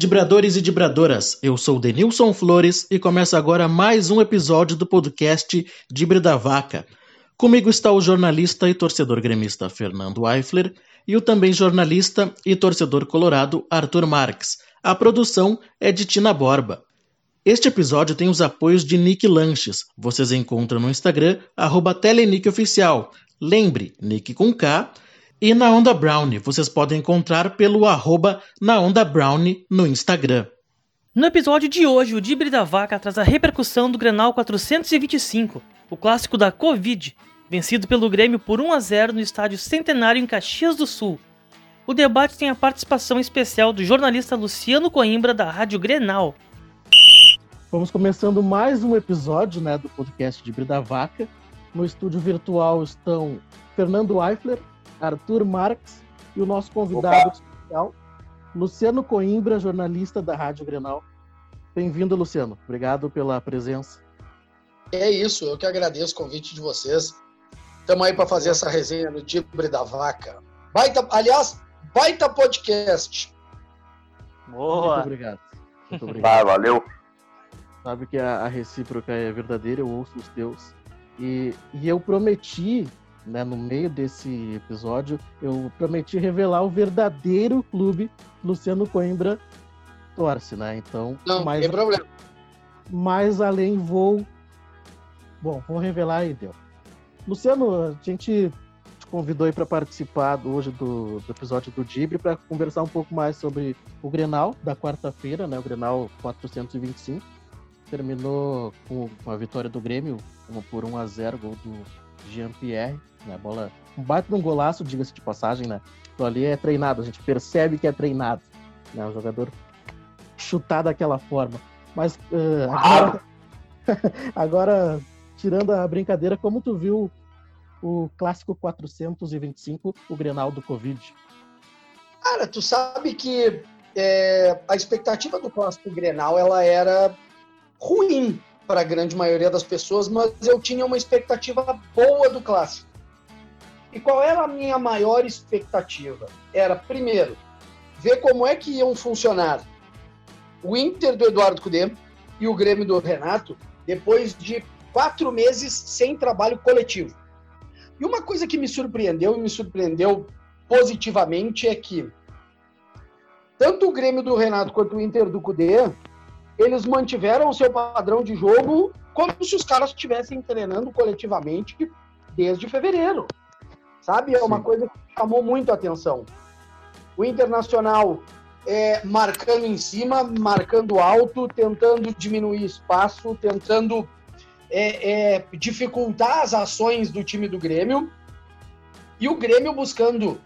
Dibradores e Dibradoras, eu sou Denilson Flores e começa agora mais um episódio do podcast Dibre da Vaca. Comigo está o jornalista e torcedor gremista Fernando Eifler e o também jornalista e torcedor colorado Arthur Marques. A produção é de Tina Borba. Este episódio tem os apoios de Nick Lanches. Vocês encontram no Instagram, arroba. Lembre, Nick com K e na Onda Brownie, vocês podem encontrar pelo arroba na Onda Brownie no Instagram. No episódio de hoje, o Dibre da Vaca traz a repercussão do Grenal 425, o clássico da Covid, vencido pelo Grêmio por 1 a 0 no estádio Centenário em Caxias do Sul. O debate tem a participação especial do jornalista Luciano Coimbra da Rádio Grenal. Vamos começando mais um episódio né, do podcast Dibre da Vaca. No estúdio virtual estão Fernando Eifler, Arthur Marques e o nosso convidado Opa. especial, Luciano Coimbra, jornalista da Rádio Grenal. Bem-vindo, Luciano. Obrigado pela presença. É isso, eu que agradeço o convite de vocês. Estamos aí para fazer essa resenha no Tibre da Vaca. Baita, aliás, baita podcast. Boa. Muito obrigado. Muito obrigado. Ah, valeu. Sabe que a, a recíproca é verdadeira, eu ouço os teus. E, e eu prometi né, no meio desse episódio, eu prometi revelar o verdadeiro clube Luciano Coimbra torce, né? Então, não mais, tem problema. Mais além vou. Bom, vou revelar aí, deu. Luciano, a gente te convidou aí para participar hoje do, do, episódio do Dibre para conversar um pouco mais sobre o Grenal da quarta-feira, né? O Grenal 425 terminou com, com a vitória do Grêmio, por 1 a 0 gol do Jean-Pierre, né? Bola, um baita de um golaço, diga-se de passagem, né? Então ali é treinado, a gente percebe que é treinado, né? O jogador chutar daquela forma. Mas uh, agora, agora, tirando a brincadeira, como tu viu o clássico 425, o Grenal do Covid? Cara, tu sabe que é, a expectativa do clássico Grenal ela era ruim para a grande maioria das pessoas, mas eu tinha uma expectativa boa do clássico. E qual era a minha maior expectativa? Era, primeiro, ver como é que iam funcionar o Inter do Eduardo Cudê e o Grêmio do Renato depois de quatro meses sem trabalho coletivo. E uma coisa que me surpreendeu e me surpreendeu positivamente é que tanto o Grêmio do Renato quanto o Inter do Cudê eles mantiveram o seu padrão de jogo como se os caras estivessem treinando coletivamente desde fevereiro. Sabe? É uma Sim. coisa que chamou muito a atenção. O Internacional é, marcando em cima, marcando alto, tentando diminuir espaço, tentando é, é, dificultar as ações do time do Grêmio. E o Grêmio buscando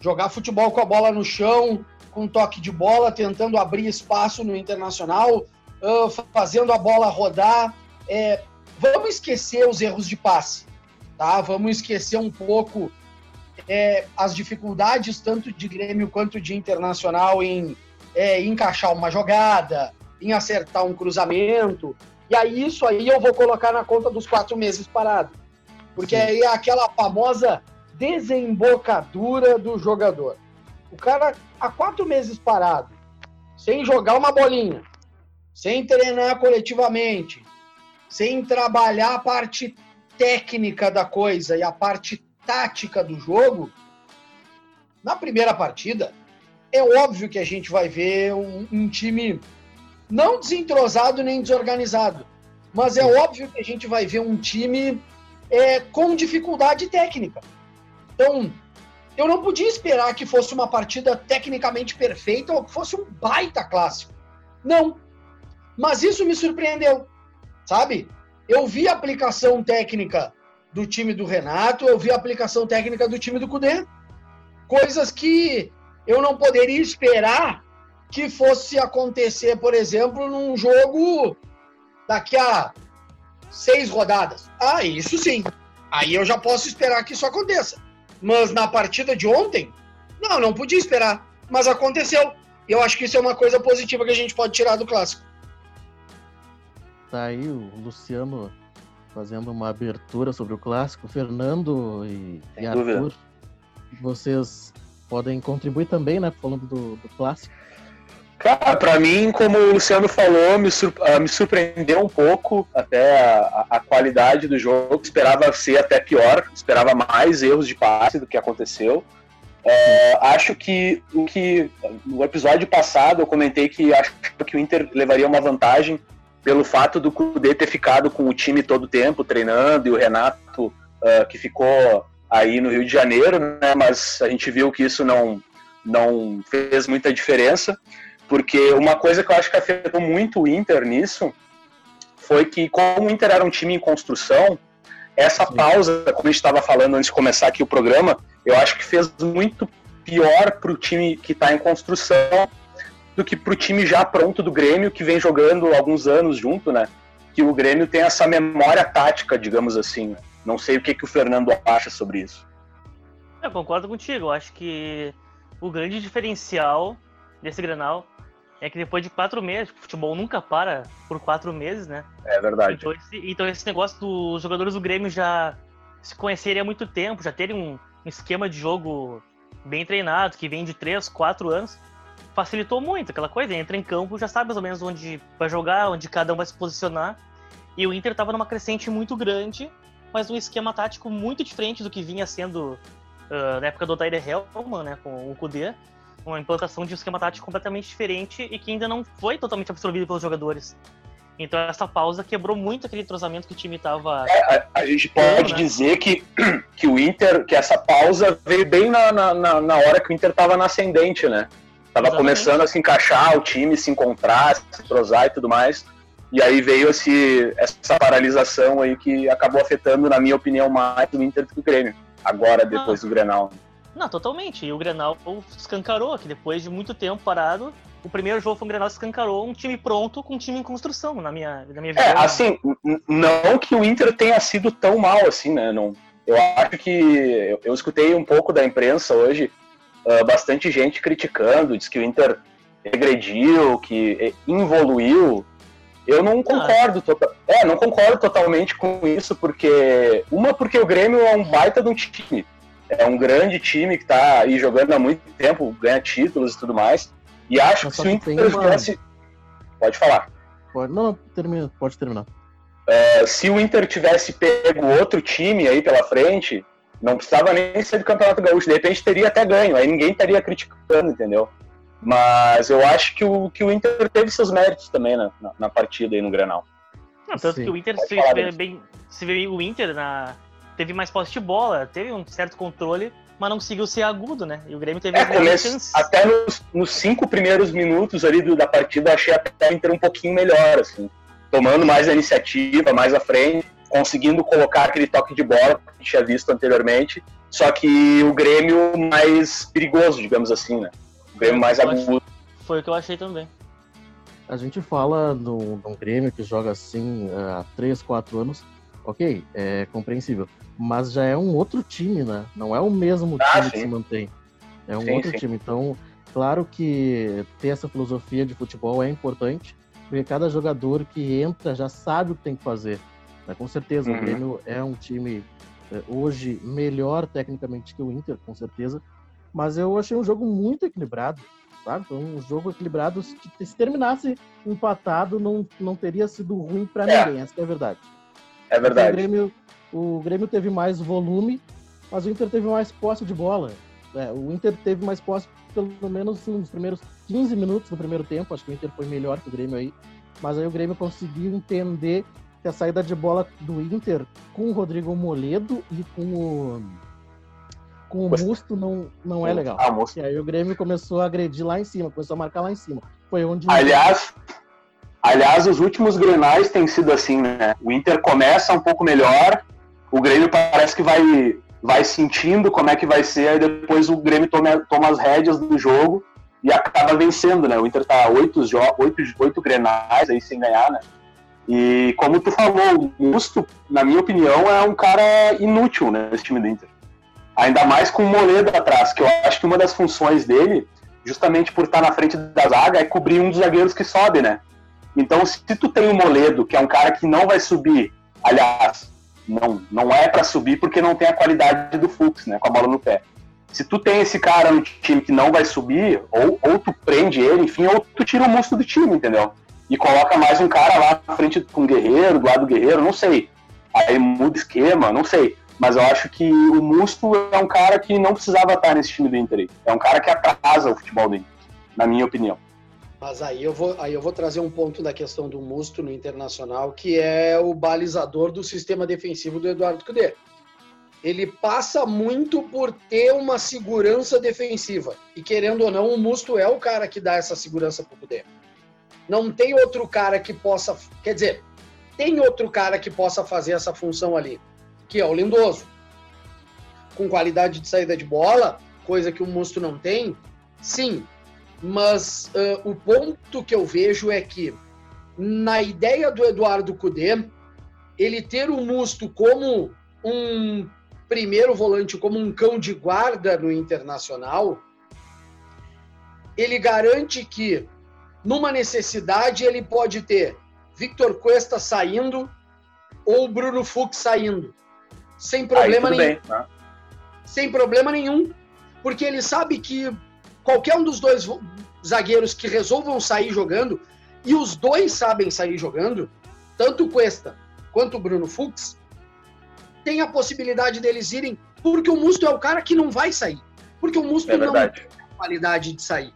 jogar futebol com a bola no chão, com toque de bola, tentando abrir espaço no Internacional, uh, fazendo a bola rodar. É, vamos esquecer os erros de passe, tá? Vamos esquecer um pouco é, as dificuldades tanto de Grêmio quanto de Internacional em é, encaixar uma jogada, em acertar um cruzamento. E aí isso aí eu vou colocar na conta dos quatro meses parado. Porque Sim. aí é aquela famosa desembocadura do jogador. O cara há quatro meses parado, sem jogar uma bolinha, sem treinar coletivamente, sem trabalhar a parte técnica da coisa e a parte tática do jogo, na primeira partida, é óbvio que a gente vai ver um, um time não desentrosado nem desorganizado, mas é óbvio que a gente vai ver um time é, com dificuldade técnica. Então, eu não podia esperar que fosse uma partida tecnicamente perfeita ou que fosse um baita clássico. Não. Mas isso me surpreendeu, sabe? Eu vi a aplicação técnica do time do Renato, eu vi a aplicação técnica do time do Cudê. Coisas que eu não poderia esperar que fosse acontecer, por exemplo, num jogo daqui a seis rodadas. Ah, isso sim. Aí eu já posso esperar que isso aconteça. Mas na partida de ontem, não, não podia esperar. Mas aconteceu. Eu acho que isso é uma coisa positiva que a gente pode tirar do clássico tá aí o Luciano fazendo uma abertura sobre o clássico, Fernando e, e Arthur. Vocês podem contribuir também, né? Falando do, do clássico. Cara, pra mim, como o Luciano falou, me, uh, me surpreendeu um pouco até a, a, qualidade do jogo. Esperava ser até pior, esperava mais erros de passe do que aconteceu. Uh, acho que o que no episódio passado eu comentei que acho que o Inter levaria uma vantagem pelo fato do Kudê ter ficado com o time todo o tempo treinando e o Renato uh, que ficou aí no Rio de Janeiro, né? Mas a gente viu que isso não não fez muita diferença. Porque uma coisa que eu acho que afetou muito o Inter nisso foi que, como o Inter era um time em construção, essa pausa, como a gente estava falando antes de começar aqui o programa, eu acho que fez muito pior para o time que está em construção do que para o time já pronto do Grêmio, que vem jogando alguns anos junto, né? Que o Grêmio tem essa memória tática, digamos assim. Não sei o que, que o Fernando acha sobre isso. Eu concordo contigo. Eu acho que o grande diferencial desse Grenal é que depois de quatro meses, o futebol nunca para por quatro meses, né? É verdade. Então esse, então esse negócio dos jogadores do Grêmio já se conhecerem há muito tempo, já terem um, um esquema de jogo bem treinado, que vem de três, quatro anos, facilitou muito aquela coisa. Entra em campo, já sabe mais ou menos onde vai jogar, onde cada um vai se posicionar. E o Inter estava numa crescente muito grande, mas um esquema tático muito diferente do que vinha sendo uh, na época do Odair Helman, né, com o Kudê uma implantação de um esquema tático completamente diferente e que ainda não foi totalmente absorvido pelos jogadores. Então essa pausa quebrou muito aquele entrosamento que o time estava. É, a, a, gente pode né? dizer que, que o Inter, que essa pausa veio bem na, na, na hora que o Inter estava na ascendente, né? Tava Exatamente. começando a se encaixar, o time se encontrar, se entrosar e tudo mais. E aí veio esse, essa paralisação aí que acabou afetando, na minha opinião, mais o Inter do que o Grêmio. Agora, depois ah. do Grenal. Não, totalmente. E o Grenal escancarou que depois de muito tempo parado, o primeiro jogo foi um Grenal escancarou um time pronto com um time em construção, na minha, na minha visão. É, assim, não que o Inter tenha sido tão mal assim, né? Não, eu acho que eu, eu escutei um pouco da imprensa hoje, uh, bastante gente criticando, diz que o Inter regrediu, que evoluiu. Eu não concordo, ah. é, não concordo totalmente com isso, porque uma porque o Grêmio é um baita de um time é um grande time que está aí jogando há muito tempo, ganha títulos e tudo mais. E acho que se o Inter tivesse. Pode falar. Pode, não, termina, pode terminar. É, se o Inter tivesse pego outro time aí pela frente, não precisava nem ser do Campeonato Gaúcho, de repente teria até ganho, aí ninguém estaria criticando, entendeu? Mas eu acho que o, que o Inter teve seus méritos também na, na, na partida aí no Granal. Não, tanto Sim. que o Inter se vê bem. Se vê o Inter na, teve mais posse de bola, teve um certo controle, mas não conseguiu ser agudo, né? E o Grêmio teve é, chances. Até nos, nos, cinco primeiros minutos ali do, da partida, eu achei até o Inter um pouquinho melhor, assim. Tomando mais a iniciativa, mais à frente, conseguindo colocar aquele toque de bola que a gente tinha visto anteriormente. Só que o Grêmio mais perigoso, digamos assim, né? O Grêmio mais agudo. Foi o que eu achei também. A gente fala no, no Grêmio que joga assim há 3, 4 anos. Ok, é compreensível mas já é um outro time, né? Não é o mesmo ah, time sim. que se mantém. É um sim, outro sim. time. Então, claro que ter essa filosofia de futebol é importante, porque cada jogador que entra já sabe o que tem que fazer. Né? Com certeza, uhum. o Grêmio é um time é, hoje melhor tecnicamente que o Inter, com certeza. Mas eu achei um jogo muito equilibrado, sabe? Foi um jogo equilibrado. Se, se terminasse empatado, não, não teria sido ruim para é. ninguém, essa é a verdade. É verdade. o Grêmio o Grêmio teve mais volume, mas o Inter teve mais posse de bola. É, o Inter teve mais posse, pelo menos nos primeiros 15 minutos do primeiro tempo. Acho que o Inter foi melhor que o Grêmio aí. Mas aí o Grêmio conseguiu entender que a saída de bola do Inter com o Rodrigo Moledo e com o, com o Musto não, não é legal. Ah, e aí o Grêmio começou a agredir lá em cima, começou a marcar lá em cima. Foi onde. Aliás, aliás os últimos grenais têm sido assim, né? O Inter começa um pouco melhor, o Grêmio parece que vai, vai sentindo como é que vai ser, aí depois o Grêmio toma, toma as rédeas do jogo e acaba vencendo, né? O Inter tá oito, oito, oito grenais aí sem ganhar, né? E como tu falou, o Musto, na minha opinião, é um cara inútil né, nesse time do Inter. Ainda mais com o Moledo atrás, que eu acho que uma das funções dele, justamente por estar na frente da zaga, é cobrir um dos zagueiros que sobe, né? Então, se tu tem o Moledo, que é um cara que não vai subir, aliás, não, não é para subir porque não tem a qualidade do Fux, né, com a bola no pé. Se tu tem esse cara no time que não vai subir, ou, ou tu prende ele, enfim, ou tu tira o Musto do time, entendeu? E coloca mais um cara lá na frente com o Guerreiro, do lado do Guerreiro, não sei. Aí muda esquema, não sei. Mas eu acho que o Musto é um cara que não precisava estar nesse time do Inter. É um cara que atrasa o futebol do Inter, na minha opinião. Mas aí eu vou, aí eu vou trazer um ponto da questão do Musto no Internacional, que é o balizador do sistema defensivo do Eduardo Cudê. Ele passa muito por ter uma segurança defensiva. E querendo ou não, o Musto é o cara que dá essa segurança para o Cudê. Não tem outro cara que possa. Quer dizer, tem outro cara que possa fazer essa função ali, que é o Lindoso. Com qualidade de saída de bola, coisa que o Musto não tem, sim, mas uh, o ponto que eu vejo é que, na ideia do Eduardo Cudê, ele ter o Musto como um primeiro volante, como um cão de guarda no Internacional, ele garante que, numa necessidade, ele pode ter Victor Cuesta saindo ou Bruno Fux saindo. Sem problema nenhum. Bem, tá? Sem problema nenhum. Porque ele sabe que qualquer um dos dois zagueiros que resolvam sair jogando, e os dois sabem sair jogando, tanto o Cuesta quanto o Bruno Fux, tem a possibilidade deles irem, porque o Musto é o cara que não vai sair. Porque o Musto é não tem a qualidade de sair.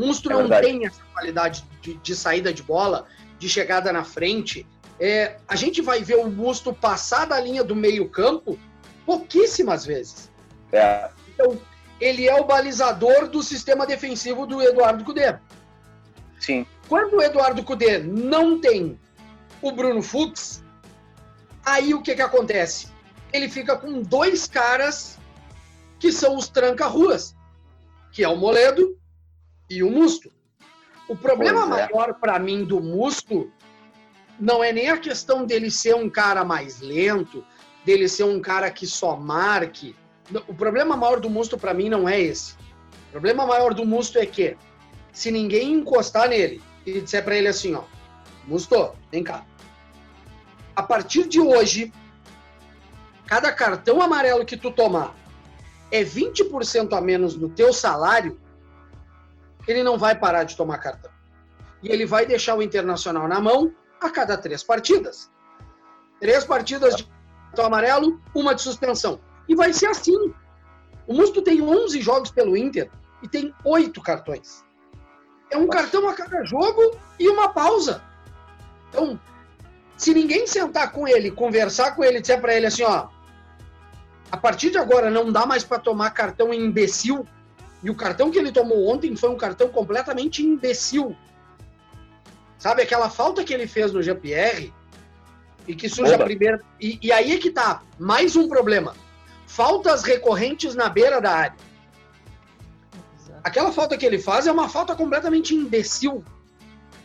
O Musto é não verdade. tem essa qualidade de, de, saída de bola, de chegada na frente. É, a gente vai ver o Musto passar da linha do meio-campo pouquíssimas vezes. É. Então, ele é o balizador do sistema defensivo do Eduardo Cudê. Sim. Quando o Eduardo Cudê não tem o Bruno Fux, aí o que, que acontece? Ele fica com dois caras que são os tranca-ruas, que é o Moledo e o Musto. O problema é. maior para mim do Musto não é nem a questão dele ser um cara mais lento, dele ser um cara que só marque, o problema maior do Musto para mim não é esse. O problema maior do Musto é que se ninguém encostar nele e disser para ele assim, ó, Musto, vem cá. A partir de hoje, cada cartão amarelo que tu tomar é 20% a menos no teu salário, ele não vai parar de tomar cartão. E ele vai deixar o Internacional na mão a cada três partidas. Três partidas de cartão amarelo, uma de suspensão. E vai ser assim. O Musto tem 11 jogos pelo Inter e tem oito cartões. É um cartão a cada jogo e uma pausa. Então, se ninguém sentar com ele, conversar com ele, disser para ele assim, ó, a partir de agora não dá mais para tomar cartão imbecil. E o cartão que ele tomou ontem foi um cartão completamente imbecil. Sabe aquela falta que ele fez no GPR e que surge Oba. a primeira e, e aí é que tá mais um problema faltas recorrentes na beira da área. Aquela falta que ele faz é uma falta completamente imbecil.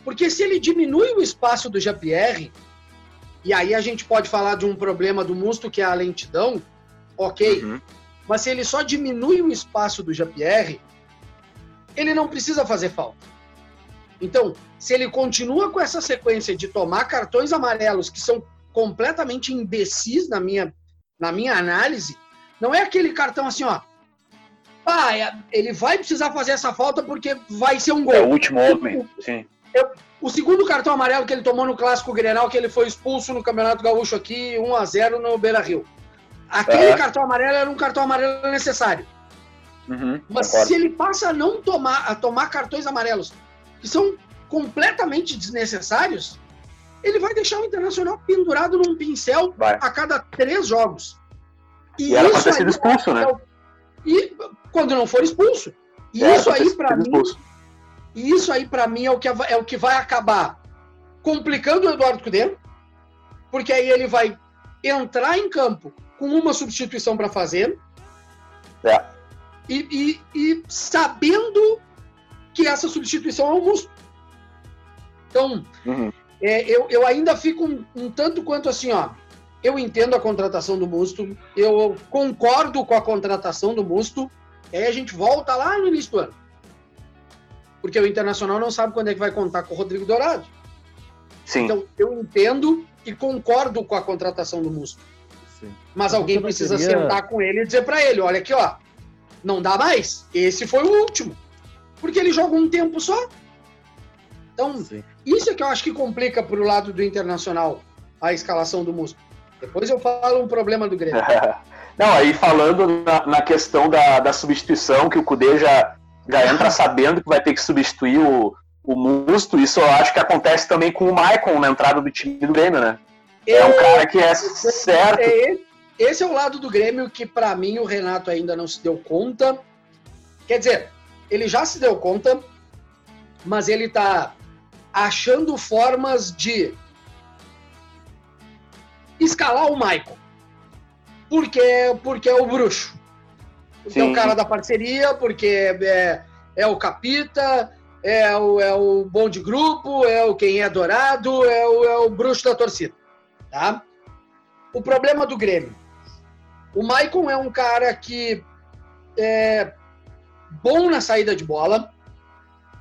Porque se ele diminui o espaço do Jean-Pierre, e aí a gente pode falar de um problema do Musto, que é a lentidão, ok. Uhum. Mas se ele só diminui o espaço do Jean-Pierre, ele não precisa fazer falta. Então, se ele continua com essa sequência de tomar cartões amarelos que são completamente imbecis na minha, na minha análise, não é aquele cartão assim, ó. Ah, é, ele vai precisar fazer essa falta porque vai ser um gol. É o último homem, sim. Eu, o segundo cartão amarelo que ele tomou no Clássico Grenal, que ele foi expulso no Campeonato Gaúcho aqui, 1 a 0 no Beira-Rio. Aquele é. cartão amarelo era um cartão amarelo necessário. Uhum, Mas concordo. se ele passa a não tomar, a tomar cartões amarelos que são completamente desnecessários, ele vai deixar o Internacional pendurado num pincel vai. a cada três jogos. E, e era ter sido expulso, né? É e quando não for expulso. E é, isso aí, para mim. Expulso. E isso aí, para mim, é o, que, é o que vai acabar complicando o Eduardo Cudê, porque aí ele vai entrar em campo com uma substituição para fazer. É. E, e, e, sabendo que essa substituição é um músculo. Então, uhum. é, eu, eu ainda fico um, um tanto quanto assim, ó. Eu entendo a contratação do Musto, eu concordo com a contratação do Musto, e aí a gente volta lá no início do ano. Porque o Internacional não sabe quando é que vai contar com o Rodrigo Dourado. Sim. Então, eu entendo e concordo com a contratação do Musto. Sim. Mas alguém precisa queria... sentar com ele e dizer para ele, olha aqui, ó, Não dá mais. Esse foi o último. Porque ele joga um tempo só. Então, Sim. isso é que eu acho que complica pro lado do Internacional a escalação do Musto. Depois eu falo um problema do Grêmio. Não, aí falando na, na questão da, da, substituição, que o Cudê já, já entra sabendo que vai ter que substituir o, o Musto, isso eu acho que acontece também com o Maicon na entrada do time do Grêmio, né? É um cara que é certo. É, esse é o lado do Grêmio que, para mim, o Renato ainda não se deu conta. Quer dizer, ele já se deu conta, mas ele tá achando formas de escalar o Maicon. Porque, porque é o bruxo. Porque Sim. é o cara da parceria, porque é, é o capita, é o, é o bom de grupo, é o quem é dourado, é o, é o bruxo da torcida. Tá? O problema do Grêmio. O Maicon é um cara que é bom na saída de bola.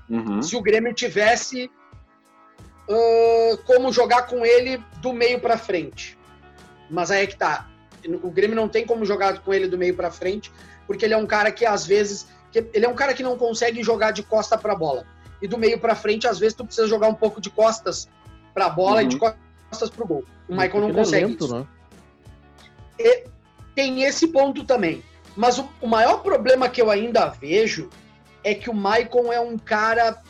Uhum. Se o Grêmio tivesse uh, como jogar com ele do meio para frente. Mas aí é que tá. O Grêmio não tem como jogar com ele do meio para frente, porque ele é um cara que às vezes ele é um cara que não consegue jogar de costa para bola. E do meio para frente, às vezes tu precisa jogar um pouco de costas para bola uhum. e de costas pro gol. O Michael não consegue é lento, isso. Né? E tem esse ponto também. Mas o, o maior problema que eu ainda vejo é que o Maicon é um cara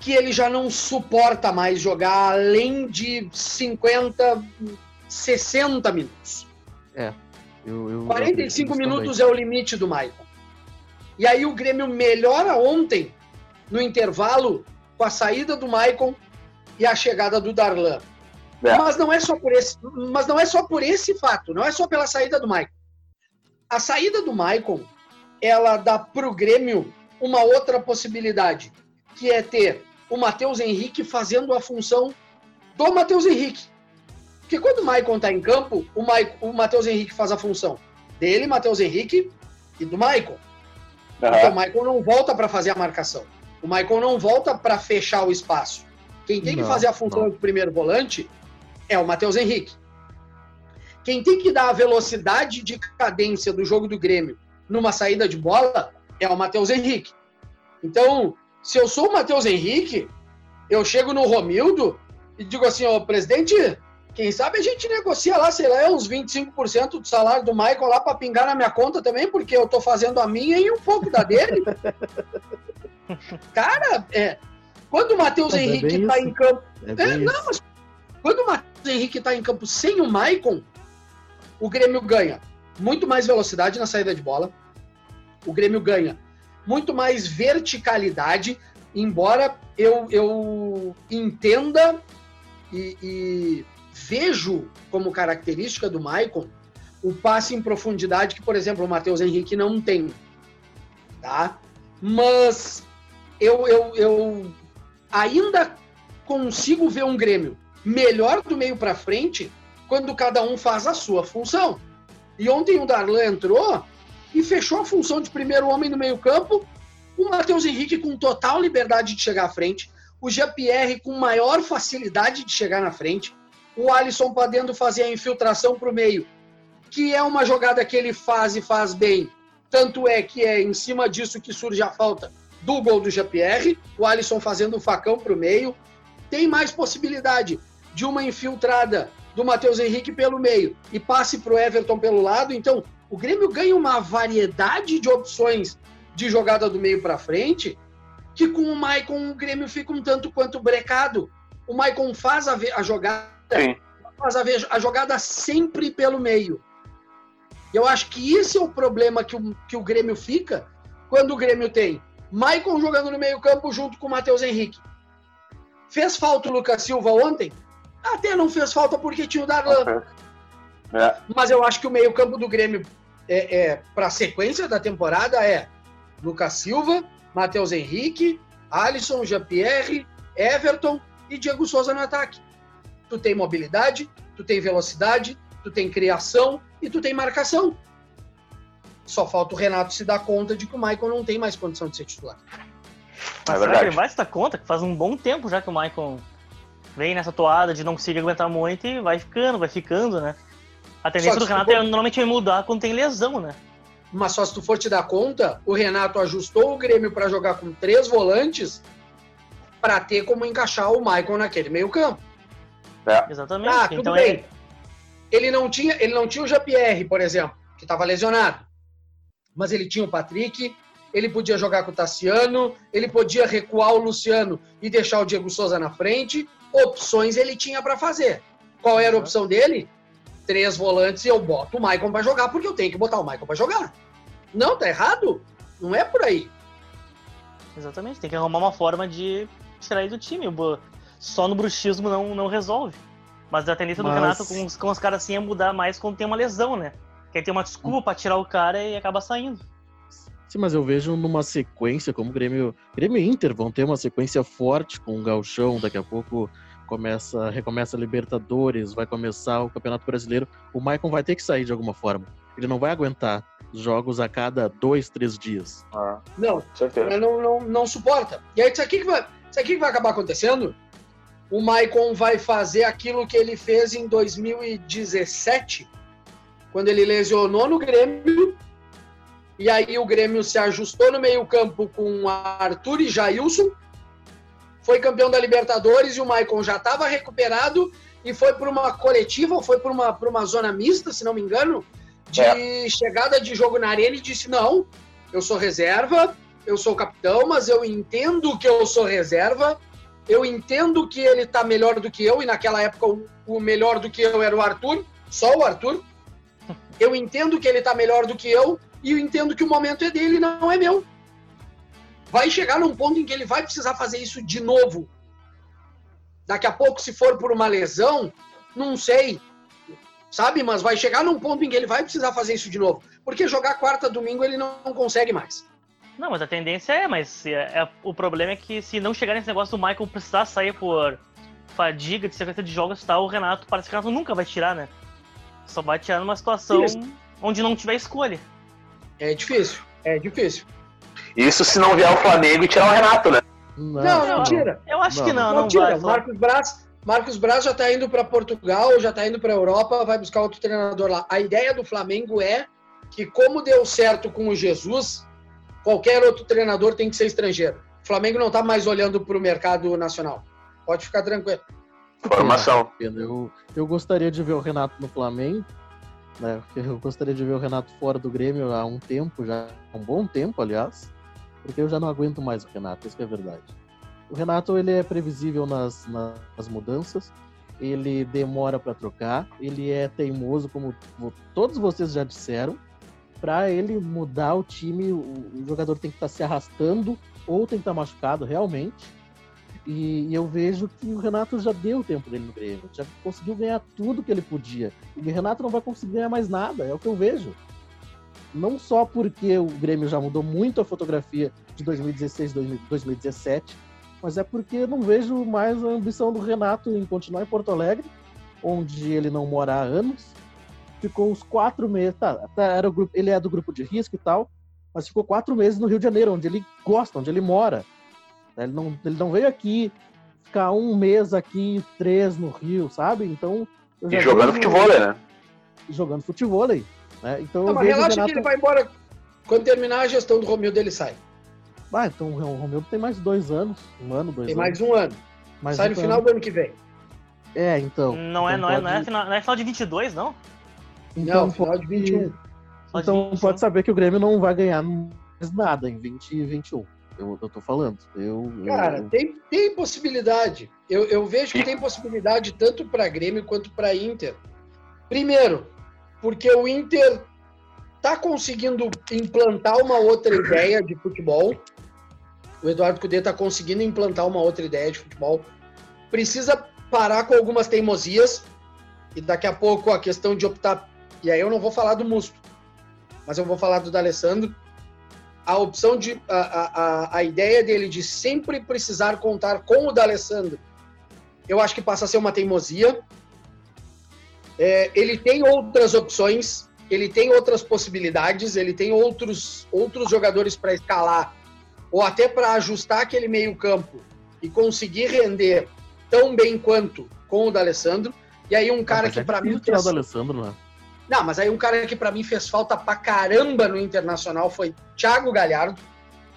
que ele já não suporta mais jogar além de 50, 60 minutos. É. Eu, eu 45 minutos também. é o limite do Maicon. E aí o Grêmio melhora ontem, no intervalo, com a saída do Maicon e a chegada do Darlan. É. Mas não é só por esse, mas não é só por esse fato, não é só pela saída do Maicon. A saída do Maicon, ela dá pro Grêmio uma outra possibilidade, que é ter o Matheus Henrique fazendo a função do Matheus Henrique. Porque quando o Maicon está em campo, o, o Matheus Henrique faz a função dele, Matheus Henrique e do Maicon. Uhum. Então o Maicon não volta para fazer a marcação. O Maicon não volta para fechar o espaço. Quem tem não, que fazer a função não. do primeiro volante é o Matheus Henrique. Quem tem que dar a velocidade de cadência do jogo do Grêmio numa saída de bola é o Matheus Henrique. Então, se eu sou o Matheus Henrique, eu chego no Romildo e digo assim, ó, presidente, quem sabe a gente negocia lá, sei lá, uns 25% do salário do Michael lá para pingar na minha conta também, porque eu tô fazendo a minha e um pouco da dele. Cara, é, quando o Matheus é Henrique tá isso. em campo. É, é não, mas quando o Matheus Henrique tá em campo sem o Maicon, o Grêmio ganha muito mais velocidade na saída de bola. O Grêmio ganha muito mais verticalidade, embora eu, eu entenda e, e vejo como característica do Maicon o passe em profundidade que, por exemplo, o Matheus Henrique não tem. Tá? Mas eu, eu, eu ainda consigo ver um Grêmio melhor do meio para frente quando cada um faz a sua função. E ontem o Darlan entrou e fechou a função de primeiro homem no meio-campo. O Matheus Henrique com total liberdade de chegar à frente. O Jean-Pierre com maior facilidade de chegar na frente. O Alisson podendo fazer a infiltração para o meio, que é uma jogada que ele faz e faz bem. Tanto é que é em cima disso que surge a falta do gol do Jean-Pierre. O Alisson fazendo o facão para o meio. Tem mais possibilidade de uma infiltrada do Matheus Henrique pelo meio e passe para o Everton pelo lado. Então, o Grêmio ganha uma variedade de opções de jogada do meio para frente que com o Maicon o Grêmio fica um tanto quanto brecado. O Maicon faz a, a jogada, Sim. faz a, a, jogada sempre pelo meio. Eu acho que esse é o problema que o, que o Grêmio fica quando o Grêmio tem Maicon jogando no meio campo junto com o Matheus Henrique. Fez falta o Lucas Silva ontem? Até não fez falta porque tinha o Darlan. É. Mas eu acho que o meio-campo do Grêmio é, é para a sequência da temporada é Lucas Silva, Matheus Henrique, Alisson, Jean-Pierre, Everton e Diego Souza no ataque. Tu tem mobilidade, tu tem velocidade, tu tem criação e tu tem marcação. Só falta o Renato se dar conta de que o Michael não tem mais condição de ser titular. É verdade. Ele vai se dar conta que faz um bom tempo já que o Michael vem nessa toada de não conseguir aguentar muito e vai ficando, vai ficando, né? A tendência do Renato é normalmente mudar quando tem lesão, né? Mas só se tu for te dar conta, o Renato ajustou o Grêmio para jogar com três volantes para ter como encaixar o Michael naquele meio-campo. É. Exatamente. Ah, tudo então bem. É... Ele não tinha, ele não tinha o Jean-Pierre, por exemplo, que estava lesionado. Mas ele tinha o Patrick, ele podia jogar com o Tassiano, ele podia recuar o Luciano e deixar o Diego Souza na frente. Opções ele tinha para fazer. Qual era a opção dele? Três volantes e eu boto o Maicon para jogar, porque eu tenho que botar o Maicon para jogar. Não, tá errado? Não é por aí. Exatamente, tem que arrumar uma forma de tirar ele do time. Só no bruxismo não, não resolve. Mas a tendência Mas... do Renato com os, com os caras assim é mudar mais quando tem uma lesão, né? Que aí tem uma desculpa pra tirar o cara e acaba saindo. Sim, mas eu vejo numa sequência, como o Grêmio, Grêmio e Inter vão ter uma sequência forte com o Galchão, daqui a pouco começa, recomeça a Libertadores, vai começar o Campeonato Brasileiro, o Maicon vai ter que sair de alguma forma. Ele não vai aguentar jogos a cada dois, três dias. Ah, não, certeza. Não, não, não suporta. E aí, isso aqui, que vai, isso aqui que vai acabar acontecendo? O Maicon vai fazer aquilo que ele fez em 2017, quando ele lesionou no Grêmio, e aí o Grêmio se ajustou no meio-campo com Arthur e Jailson, foi campeão da Libertadores e o Maicon já estava recuperado e foi para uma coletiva, ou foi para uma, uma zona mista, se não me engano, de é. chegada de jogo na arena e disse: Não, eu sou reserva, eu sou capitão, mas eu entendo que eu sou reserva, eu entendo que ele está melhor do que eu, e naquela época o, o melhor do que eu era o Arthur, só o Arthur. Eu entendo que ele está melhor do que eu, e eu entendo que o momento é dele, não é meu vai chegar num ponto em que ele vai precisar fazer isso de novo. Daqui a pouco, se for por uma lesão, não sei, sabe? Mas vai chegar num ponto em que ele vai precisar fazer isso de novo. Porque jogar quarta, domingo, ele não, consegue mais. Não, mas a tendência é, mas é, é, o problema é que se não chegar nesse negócio do Michael precisar sair por fadiga de sequência de jogos e tal, o Renato, parece que o Renato nunca vai tirar, né? Só vai tirar numa situação isso. onde não tiver escolha. É difícil, é difícil. Isso se não vier o Flamengo e tirar o Renato, né? Não, não, não tira. Eu acho não, que não, não, não tira. Vai, Marcos Braz, Marcos Braz já tá indo para Portugal, já tá indo para Europa, vai buscar outro treinador lá. A ideia do Flamengo é que como deu certo com o Jesus, qualquer outro treinador tem que ser estrangeiro. O Flamengo não tá mais olhando para o mercado nacional. Pode ficar tranquilo. Formação. Eu, eu gostaria de ver o Renato no Flamengo, né? Eu gostaria de ver o Renato fora do Grêmio há um tempo, já um bom tempo, aliás porque eu já não aguento mais o Renato, isso é verdade. O Renato ele é previsível nas, nas mudanças, ele demora para trocar, ele é teimoso, como todos vocês já disseram. Para ele mudar o time, o, jogador tem que estar tá se arrastando ou tem que estar tá machucado realmente. E, e, eu vejo que o Renato já deu o tempo dele no Grêmio, já conseguiu ganhar tudo que ele podia. E o Renato não vai conseguir ganhar mais nada, é o que eu vejo não só porque o Grêmio já mudou muito a fotografia de 2016 2017, mas é porque não vejo mais a ambição do Renato em continuar em Porto Alegre, onde ele não mora há anos. Ficou uns quatro meses, tá, tá era o grupo, ele é do grupo de risco e tal, mas ficou quatro meses no Rio de Janeiro, onde ele gosta, onde ele mora. Ele não, ele não veio aqui ficar um mês aqui, três no Rio, sabe? Então. E jogando futebol, né? Jogando futebol aí. Né? Então, não, mas relaxa Renato... que ele vai embora. Quando terminar a gestão do Romildo, ele sai. Ah, então o Romildo tem mais dois anos. Um ano, dois tem anos. mais um ano. Mais sai um no ano. final do ano que vem. É, então. Não, é, então não, pode... é, não, é, final, não é final de 22, não? Então, não, final de 21. Então pode saber que o Grêmio não vai ganhar mais nada em 20 e 21. Eu, eu tô falando. Eu, Cara, eu... Tem, tem possibilidade. Eu, eu vejo que tem possibilidade tanto para Grêmio quanto para Inter. Primeiro, porque o Inter está conseguindo implantar uma outra ideia de futebol. O Eduardo Cudê está conseguindo implantar uma outra ideia de futebol. Precisa parar com algumas teimosias e daqui a pouco a questão de optar. E aí eu não vou falar do Musto, mas eu vou falar do D'Alessandro. A opção de. A, a, a ideia dele de sempre precisar contar com o D'Alessandro, eu acho que passa a ser uma teimosia. É, ele tem outras opções, ele tem outras possibilidades, ele tem outros, outros jogadores para escalar, ou até para ajustar aquele meio-campo e conseguir render tão bem quanto com o D'Alessandro. E aí um cara ah, que é para mim. tirar o D'Alessandro, né? Não, mas aí um cara que para mim fez falta pra caramba no Internacional foi Thiago Galhardo.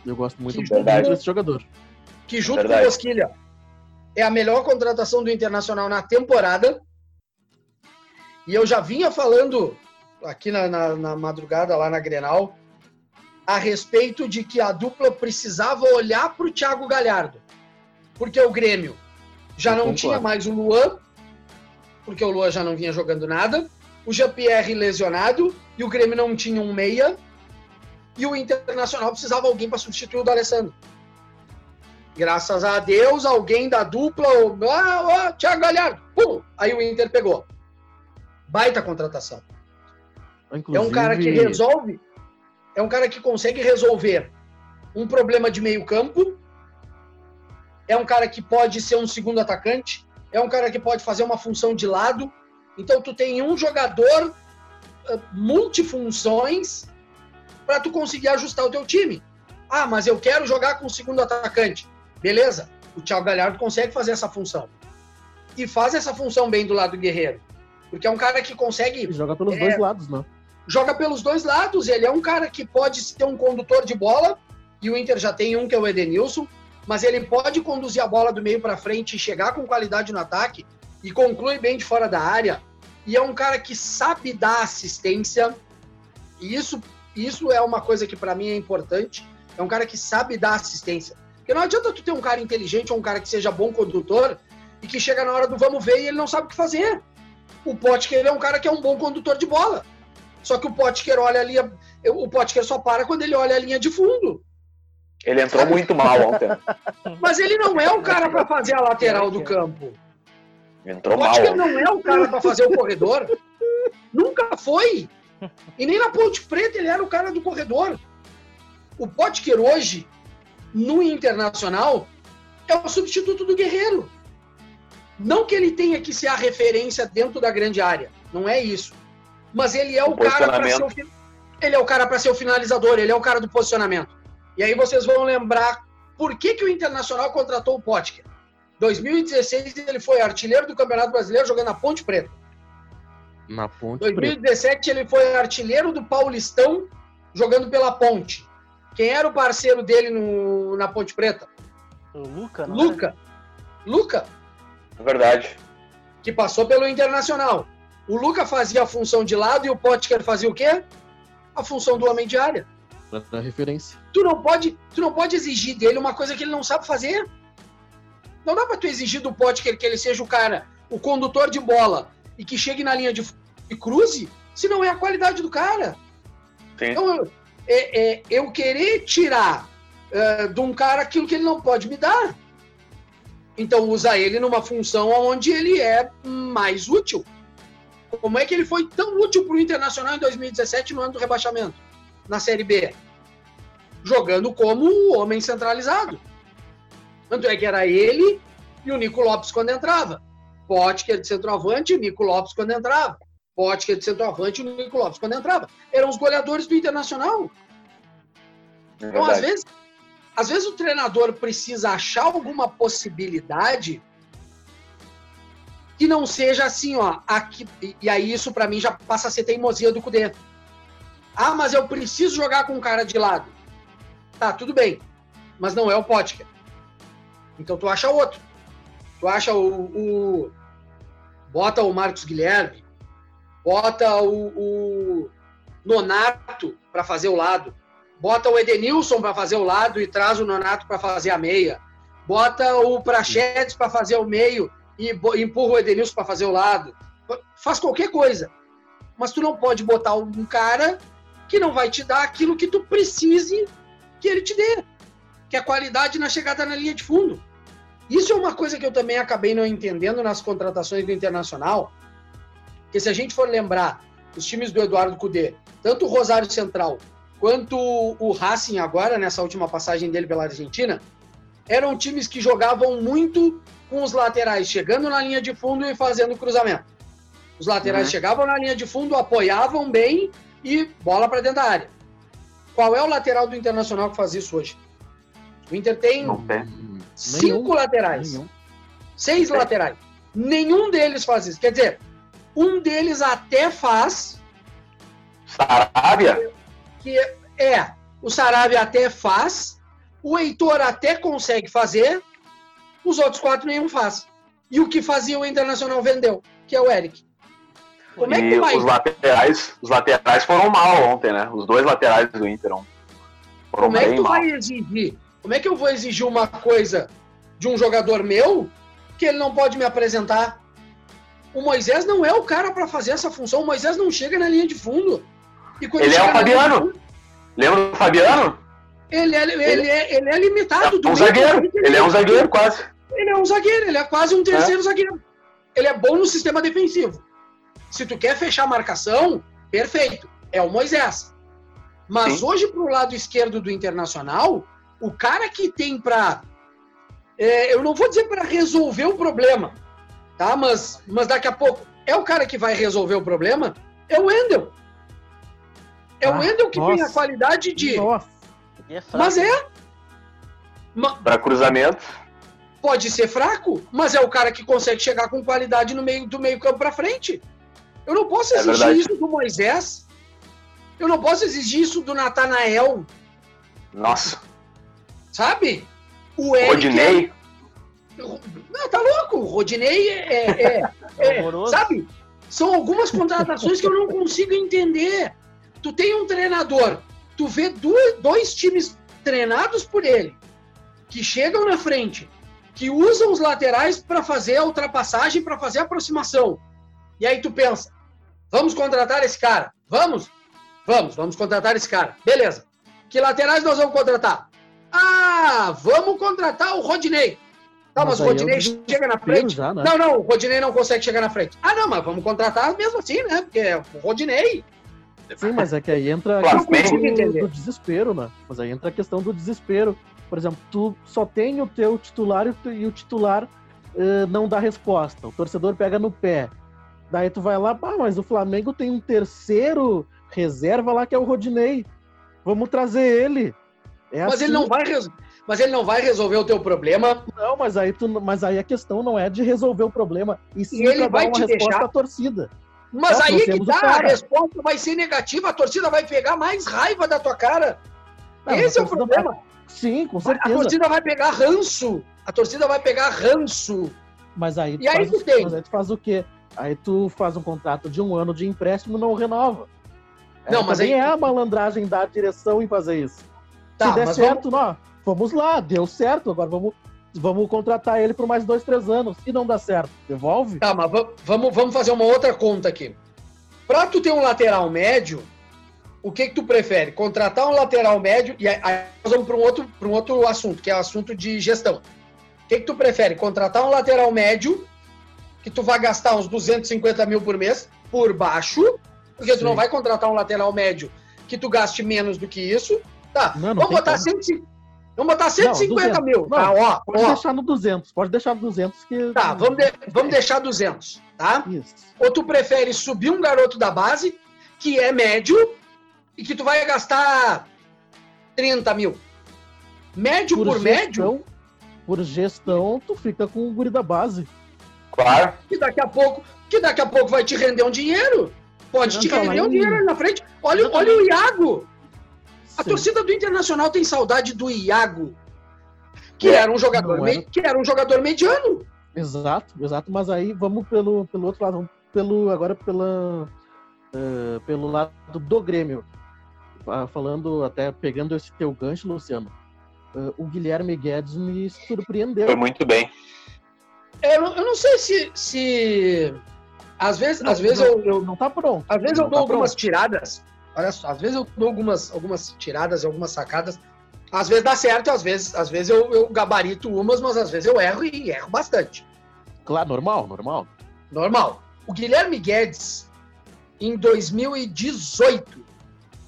Eu gosto muito Que muito desse jogador. que junto Verdade. com o Bosquilha é a melhor contratação do Internacional na temporada. E eu já vinha falando aqui na, na- na madrugada lá na Grenal a respeito de que a dupla precisava olhar para o Thiago Galhardo, porque o Grêmio já Eu não concordo. tinha mais o Luan, porque o Luan já não vinha jogando nada, o Jean-Pierre lesionado e o Grêmio não tinha um meia e o Internacional precisava alguém para substituir o D'Alessandro. Graças a Deus, alguém da dupla, o ah, ah, Thiago Galhardo, pum, aí o Inter pegou. Baita contratação. Inclusive, É um cara que resolve, é um cara que consegue resolver um problema de meio campo, é um cara que pode ser um segundo atacante, é um cara que pode fazer uma função de lado. Então tu tem um jogador ah, multifunções para tu conseguir ajustar o teu time. Ah, mas eu quero jogar com o segundo atacante. Beleza? O Thiago Galhardo consegue fazer essa função. E faz essa função bem do lado do Guerreiro. Porque é um cara que consegue Ele joga pelos É. dois lados, né? joga pelos dois lados. Ele é um cara que pode ser um condutor de bola, e o Inter já tem um que é o Edenilson, mas ele pode conduzir a bola do meio para frente e chegar com qualidade no ataque e conclui bem de fora da área. E é um cara que sabe dar assistência. E isso, isso é uma coisa que para mim é importante. É um cara que sabe dar assistência. Porque não adianta tu ter um cara inteligente ou um cara que seja bom condutor e que chega na hora do vamos ver e ele não sabe o que fazer. O Potker é um cara que é um bom condutor de bola. Só que o Potker olha ali, o Potker só para quando ele olha a linha de fundo. Ele entrou muito mal ontem. Mas ele não é o cara para fazer a lateral do campo. Entrou O. Potker não é o cara para fazer o corredor. Nunca foi. E nem na Ponte Preta ele era o cara do corredor. O Potker hoje, no Internacional, é o substituto do Guerreiro. Não que ele tenha que ser a referência dentro da grande área. Não é isso. Mas ele é o O cara para ser o ele é o cara para ser o finalizador, ele é o cara do posicionamento. E aí vocês vão lembrar por que, que o Internacional contratou o Potker. 2016 ele foi artilheiro do Campeonato Brasileiro jogando na Ponte Preta. Na ponte preta. 2017 ele foi artilheiro do Paulistão jogando pela Ponte. Quem era o parceiro dele no- na Ponte Preta? O Luca, não Luca. Luca, É verdade. que passou pelo Internacional. O Luca fazia a função de lado e o Potker fazia o quê? A função do homem de área. Dar referência. Tu não pode, tu não pode exigir dele uma coisa que ele não sabe fazer. Não dá pra tu exigir do Potker que ele seja o cara, o condutor de bola e que chegue na linha de, fu- e cruze, se não é a qualidade do cara. Sim. Então, eu, é, é, eu querer tirar é, de um cara aquilo que ele não pode me dar. Então, usa ele numa função onde ele é mais útil. Como é que ele foi tão útil para o Internacional em 2017, no ano do rebaixamento, na Série B? Jogando como o homem centralizado. Tanto é que era ele e o Nico Lopes quando entrava. Potker de centroavante e Nico Lopes quando entrava. Potker de centroavante e o Nico Lopes quando entrava. Eram os goleadores do Internacional. É Então, às vezes, às vezes o treinador precisa achar alguma possibilidade que não seja assim, ó, aqui, e- aí isso pra mim já passa a ser teimosia do Cudê. Ah, mas eu preciso jogar com um cara de lado. Tá, tudo bem, mas não é o Potker. Então tu acha outro. Tu acha o, o- bota o Marcos Guilherme, bota o, o Nonato pra fazer o lado bota o Edenilson para fazer o lado e traz o Nonato para fazer a meia. Bota o Prachetes para fazer o meio e empurra o Edenilson para fazer o lado. Faz qualquer coisa. Mas tu não pode botar um cara que não vai te dar aquilo que tu precise que ele te dê, que é a qualidade na chegada na linha de fundo. Isso é uma coisa que eu também acabei não entendendo nas contratações do Internacional, que se a gente for lembrar os times do Eduardo Cudê, tanto o Rosário Central quanto o Racing agora, nessa última passagem dele pela Argentina, eram times que jogavam muito com os laterais chegando na linha de fundo e fazendo cruzamento. Os laterais Uhum. chegavam na linha de fundo, apoiavam bem e bola para dentro da área. Qual é o lateral do Internacional que faz isso hoje? O Inter tem Não tem. Cinco nenhum, laterais, nenhum. seis Tem. laterais. Nenhum deles faz isso. Quer dizer, um deles até faz, Saravia? Que é, o Saravia até faz, o Heitor até consegue fazer, os outros quatro nenhum faz. E o que fazia o Internacional vendeu, que é o Eric. Como é que vai? Os laterais, os laterais foram mal ontem, né? Os dois laterais do Inter foram Como é que tu mal. vai exigir? Como é que eu vou exigir uma coisa de um jogador meu que ele não pode me apresentar? O Moisés não é o cara para fazer essa função. O Moisés não chega na linha de fundo. ele é o Fabiano. Fundo, Lembra do Fabiano? Ele é, ele, ele é, ele é limitado. É um zagueiro. Ele é um zagueiro, quase. Ele é um zagueiro. Ele é quase um terceiro é. zagueiro. Ele é bom no sistema defensivo. Se tu quer fechar a marcação, perfeito. É o Moisés. Mas Sim. hoje, pro lado esquerdo do Internacional, o cara que tem para é, eu não vou dizer para resolver o problema, tá? Mas, mas daqui a pouco é o cara que vai resolver o problema, é o Wendel. É ah, o Wendel que nossa. tem a qualidade de. Nossa. É mas é. Para cruzamento. Pode ser fraco, mas é o cara que consegue chegar com qualidade no meio do meio campo para frente. Eu não posso é exigir é isso do Moisés. Eu não posso exigir isso do Natanael. Nossa. Sabe? O Eric. Rodinei. É... Não, tá louco. O Rodinei é. é, é, é sabe? São algumas contratações que eu não consigo entender. Tu tem um treinador, tu vê dois, dois times treinados por ele, que chegam na frente, que usam os laterais para fazer a ultrapassagem, para fazer a aproximação. E aí tu pensa, vamos contratar esse cara? Vamos? Vamos, vamos contratar esse cara. Beleza. Que laterais nós vamos contratar? Ah, vamos contratar o Rodinei. Tá, mas, mas o Rodinei chega na frente. Já, né? Não, não, o Rodinei não consegue chegar na frente. Ah, não, mas vamos contratar mesmo assim, né? Porque é o Rodinei. Sim, mas é que aí entra a questão do, do, desespero, né? Mas aí entra a questão do desespero. Por exemplo, tu só tem o teu titular e o titular uh, não dá resposta. O torcedor pega no pé. Daí tu vai lá, ah, mas o Flamengo tem um terceiro reserva lá que é o Rodinei. Vamos trazer ele. É mas assim. ele não vai mas ele não vai resolver o teu problema. Não, mas aí tu, mas aí a questão não é de resolver o problema e sim e ele vai uma resposta deixar... à torcida. Mas aí é que tá, a resposta vai ser negativa, a torcida vai pegar mais raiva da tua cara. Não, Esse é o problema. Vai... Sim, com certeza. A torcida vai pegar ranço. A torcida vai pegar ranço. Mas aí tu, e aí tu, tem. Mas aí tu faz o quê? Aí tu faz um contrato de um ano de empréstimo e não renova. Não, é, mas aí... é a malandragem da direção em fazer isso. Tá, Se der certo, vamos... Vamos lá, deu certo, agora vamos, vamos contratar ele por mais dois, três anos. E não dá certo, devolve? Tá, mas vamos, vamos fazer uma outra conta aqui. Pra tu ter um lateral médio, o que que tu prefere? Contratar um lateral médio, e aí nós vamos para um, outro, um outro assunto, que é o assunto de gestão. O que que tu prefere? Contratar um lateral médio, que tu vai gastar uns 250 mil por mês, por baixo, porque Sim. tu não vai contratar um lateral médio que tu gaste menos do que isso, Tá, não, não vamos, botar 150, vamos botar 150 não, mil. Não, tá, ó, pode ó. deixar no 200, pode deixar no 200 que... Tá, vamos, de, vamos deixar 200, tá? Isso. Ou tu prefere subir um garoto da base, que é médio, e que tu vai gastar 30 mil. Médio por, por gestão, médio... Por gestão, tu fica com o guri da base. Claro. Que daqui a pouco, que daqui a pouco vai te render um dinheiro. Pode te render um dinheiro ali na frente. Olha, olha o Iago. A Sim. torcida do Internacional tem saudade do Iago, que é, era um jogador, era... que era um jogador mediano. Exato, exato. Mas aí vamos pelo, pelo outro lado, pelo agora pela uh, pelo lado do Grêmio, uh, falando até pegando esse teu gancho, Luciano. Uh, o Guilherme Guedes me surpreendeu. Foi muito bem. Eu, eu não sei se, se às vezes, não, às vezes não, eu, eu, não tá pronto. Às vezes eu dou tá algumas pronto. tiradas Olha só, às vezes eu dou algumas, algumas tiradas e algumas sacadas. Às vezes dá certo, às vezes, às vezes eu, eu gabarito umas, mas às vezes eu erro e erro bastante. Claro, normal, normal. Normal. O Guilherme Guedes, em 2018,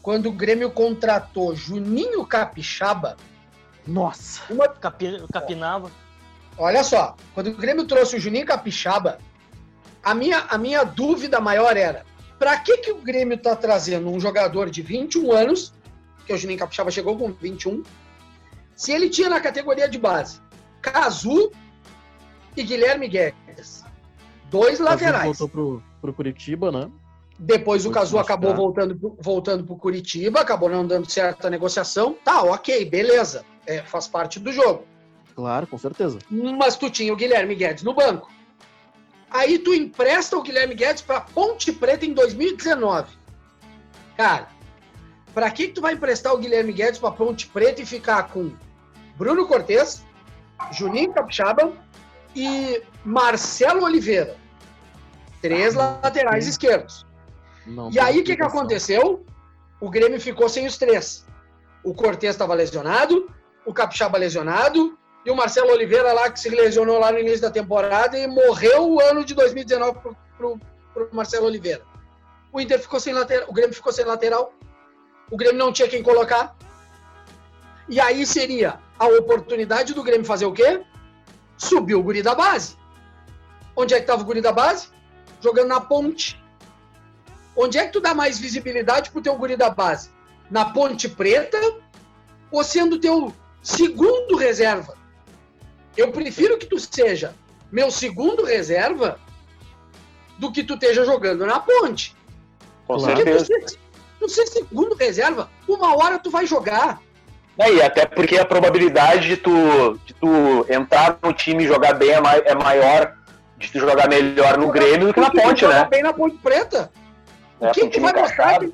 quando o Grêmio contratou Juninho Capixaba. Nossa! Uma... Capi... Capinava. Olha só, quando o Grêmio trouxe o Juninho Capixaba, a minha, a minha dúvida maior era: para que, que o Grêmio está trazendo um jogador de 21 anos, que o Juninho Capixaba chegou com 21, se ele tinha na categoria de base Cazu e Guilherme Guedes, dois laterais. voltou pro, pro Curitiba, né? Depois o Cazu acabou voltando, pro- voltando para o Curitiba, acabou não dando certa negociação. Tá, ok, beleza. É, faz parte do jogo. Claro, com certeza. Mas tu tinha o Guilherme Guedes no banco. Aí tu empresta o Guilherme Guedes para Ponte Preta em 2019. Cara, para que, que tu vai emprestar o Guilherme Guedes para Ponte Preta e ficar com Bruno Cortes, Juninho Capixaba e Marcelo Oliveira? Três laterais esquerdos. Não E aí o que, que aconteceu? O Grêmio ficou sem os três. O Cortez estava lesionado, o Capixaba lesionado e o Marcelo Oliveira lá que se lesionou lá no início da temporada e morreu o ano de 2019 pro, pro, pro Marcelo Oliveira. O Inter ficou sem lateral, o Grêmio ficou sem lateral. O Grêmio não tinha quem colocar. E aí seria a oportunidade do Grêmio fazer o quê? Subir o guri da base. Onde é que estava o guri da base? Jogando na ponte. Onde é que tu dá mais visibilidade pro teu guri da base? Na Ponte Preta ou sendo teu segundo reserva? Eu prefiro que tu seja meu segundo reserva do que tu esteja jogando na Ponte. Com. Porque tu certeza. ser, tu ser segundo reserva, uma hora tu vai jogar. É, e até porque a probabilidade de tu, de tu entrar no time e jogar bem é, é maior, de tu jogar melhor no Grêmio do que na tu Ponte, né? bem na Ponte Preta. É, O que, com que tu vai mostrar? de-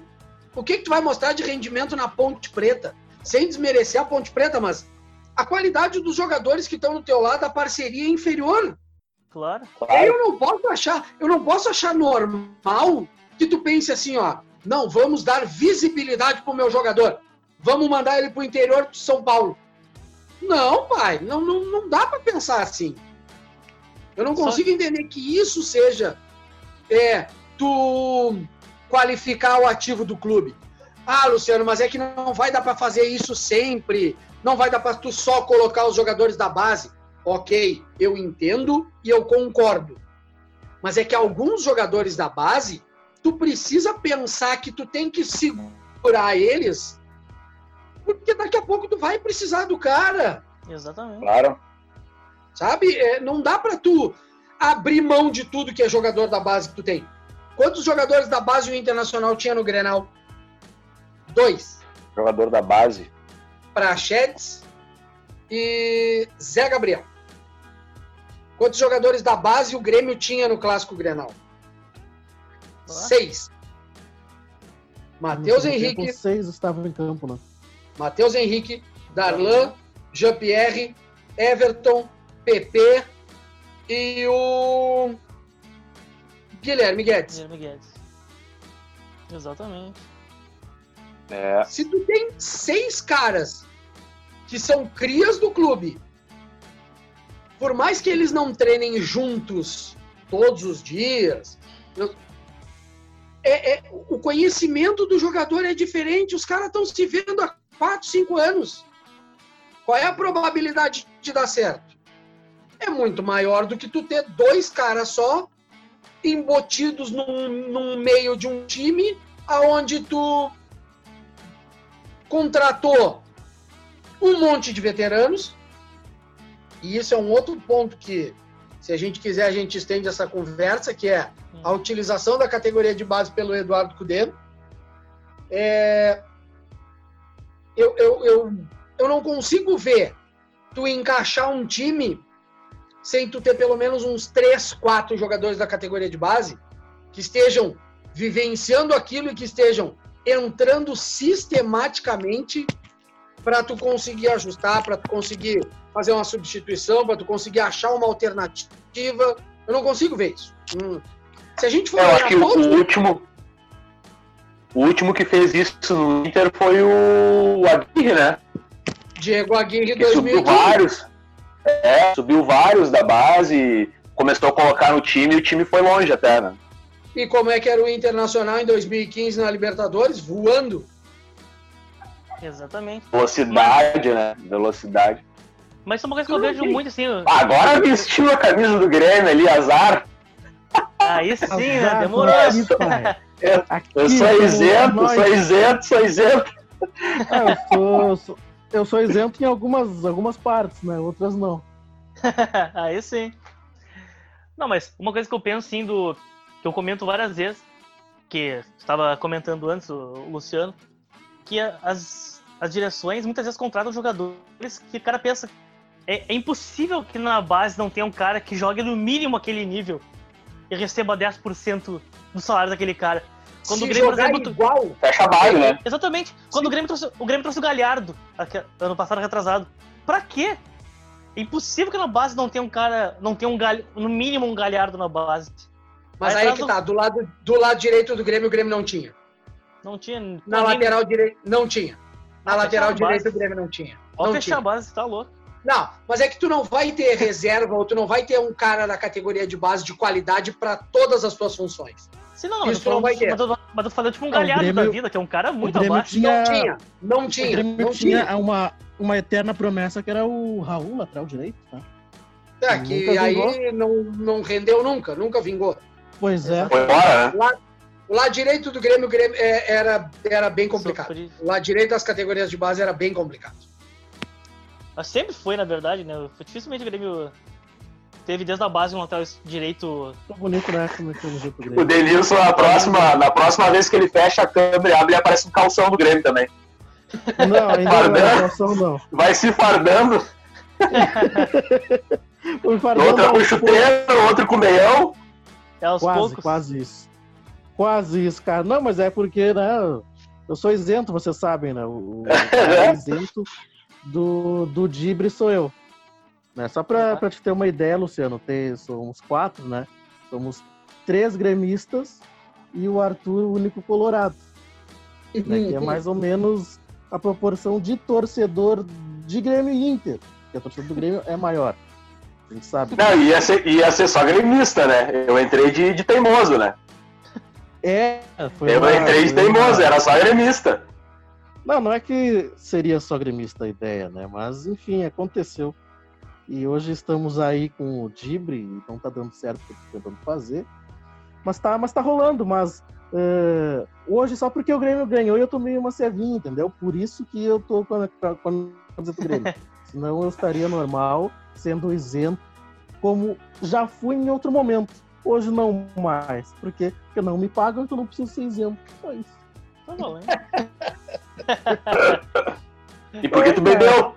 o que, que tu vai mostrar de rendimento na Ponte Preta? Sem desmerecer a Ponte Preta, mas a qualidade dos jogadores que estão no teu lado, a parceria é inferior. Claro. Claro. Eu não posso achar, eu não posso achar normal que tu pense assim, ó, não, vamos dar visibilidade pro meu jogador. Vamos mandar ele pro interior de São Paulo. Não, pai, não, não, não dá para pensar assim. Eu não Só- consigo entender que isso seja é, tu qualificar o ativo do clube. Ah, Luciano, mas é que não vai dar para fazer isso sempre. Não vai dar para tu só colocar os jogadores da base. Ok, eu entendo e eu concordo. Mas é que alguns jogadores da base, tu precisa pensar que tu tem que segurar eles, porque daqui a pouco tu vai precisar do cara, Exatamente. Claro. sabe? É, não dá pra tu abrir mão de tudo que é jogador da base que tu tem. Quantos jogadores da base o Internacional tinha no Grenal? Dois. Jogador da base. Prachetes e Zé Gabriel. Quantos jogadores da base o Grêmio tinha no Clássico Grenal? Seis. Matheus Henrique, tempo, seis estavam em campo, né? Matheus Henrique, Darlan, Jean-Pierre, Everton, PP e o Guilherme Guedes. Guilherme Guedes. Exatamente. É. Se tu tem seis caras que são crias do clube, por mais que eles não treinem juntos todos os dias, é- é- o conhecimento do jogador é diferente. Os caras estão se vendo há quatro, cinco anos. Qual é a probabilidade de dar certo? É muito maior do que tu ter dois caras só embotidos num meio de um time aonde tu contratou um monte de veteranos. E isso é um outro ponto que, se a gente quiser, a gente estende essa conversa, que é a utilização da categoria de base pelo Eduardo Cudê. É, eu, eu, eu, eu não consigo ver tu encaixar um time sem tu ter pelo menos uns três, quatro jogadores da categoria de base que estejam vivenciando aquilo e que estejam entrando sistematicamente para tu conseguir ajustar, para tu conseguir fazer uma substituição, para tu conseguir achar uma alternativa. Eu não consigo ver isso. Hum. Se a gente for Eu acho que o todos- último. O último que fez isso no Inter foi o Aguirre, né? Diego Aguirre Que subiu 2015. vários. É, subiu vários da base, começou a colocar no time e o time foi longe até, né? E como é que era o Internacional em 2015 na Libertadores? Voando. Exatamente. Velocidade, né? Velocidade. Mas isso é uma coisa que eu vejo muito assim. Agora vestiu a camisa do Grêmio ali, azar. Aí sim, né? Demorou. aqui, pai. Eu- Aqui, Eu sou isento, nós- sou isento, sou isento. Ah, eu, sou, eu, sou, eu sou isento em algumas, algumas partes, né? Outras não. Aí sim. Não, mas uma coisa que eu penso assim do. Que eu comento várias vezes que estava comentando antes, o Luciano, que as, as direções muitas vezes contratam jogadores que o cara pensa. É, é impossível que na base não tenha um cara que jogue no mínimo aquele nível e receba 10% do salário daquele cara. Quando Se o Grêmio, jogar exemplo, igual, fecha a né? Exatamente. Quando o Grêmio, trouxe, o Grêmio trouxe o Galhardo, ano passado retrasado. Pra quê? É impossível que na base não tenha um cara, não tenha um galho, no mínimo um Galhardo na base. Mas aí, aí que tá, do lado, do lado direito do Grêmio, o Grêmio não tinha. Não tinha. Na ninguém... lateral direito, não tinha. Na lateral direita o Grêmio não tinha. Pode fechar a base, tá louco. Não, mas é que tu não vai ter reserva ou tu não vai ter um cara da categoria de base de qualidade para todas as tuas funções. Sim, não, não, Isso não vai ter. Mas eu, mas eu falando tipo um galhardo Grêmio, da vida, que é um cara muito abaixo. Tinha, não tinha, não tinha. O Grêmio não tinha, tinha uma, uma eterna promessa que era o Raul, lateral direito, tá? É, que aí não, não rendeu nunca, nunca vingou. Pois é. Foi embora, né? O lado direito do Grêmio, Grêmio é, era, era bem complicado. O lado direito das categorias de base era bem complicado. Mas sempre foi, na verdade, né? Dificilmente o Grêmio teve desde a base um lateral direito. Tá bonito, né? Como é que o Denilson, na próxima, na próxima vez que ele fecha a câmera e abre, aparece um calção do Grêmio também. Não, ainda fardando. não é calção, não. Vai se fardando. Outra com chuteiro, outro com meião. É aos quase, poucos. quase isso. Quase isso, cara. Não, mas é porque, né? Eu sou isento, vocês sabem, né? O, o isento do, do Dibre sou eu. Né? Só para uhum. te ter uma ideia, Luciano, tem, somos quatro, né? Somos três gremistas e o Arthur, o único colorado. né? Que é mais ou menos a proporção de torcedor de Grêmio e Inter. Que a torcida do Grêmio é maior. A gente sabe. Não, ia ser, ia ser só gremista, né? Eu entrei de, de teimoso, né? É, foi Eu uma, entrei de teimoso, era só gremista. Não, não é que seria só gremista a ideia, né? Mas, enfim, aconteceu. E hoje estamos aí com o Dibre, não tá dando certo o que eu tô tentando fazer. Mas tá, mas tá rolando, mas uh, hoje só porque o Grêmio ganhou eu tomei uma cevinha, entendeu? Por isso que eu tô com a, com a do Grêmio. Senão eu estaria normal, sendo isento, como já fui em outro momento. Hoje não mais. Porque, porque não me pagam, então não preciso ser isento. Só isso. Tá bom, hein? e por que tu bebeu?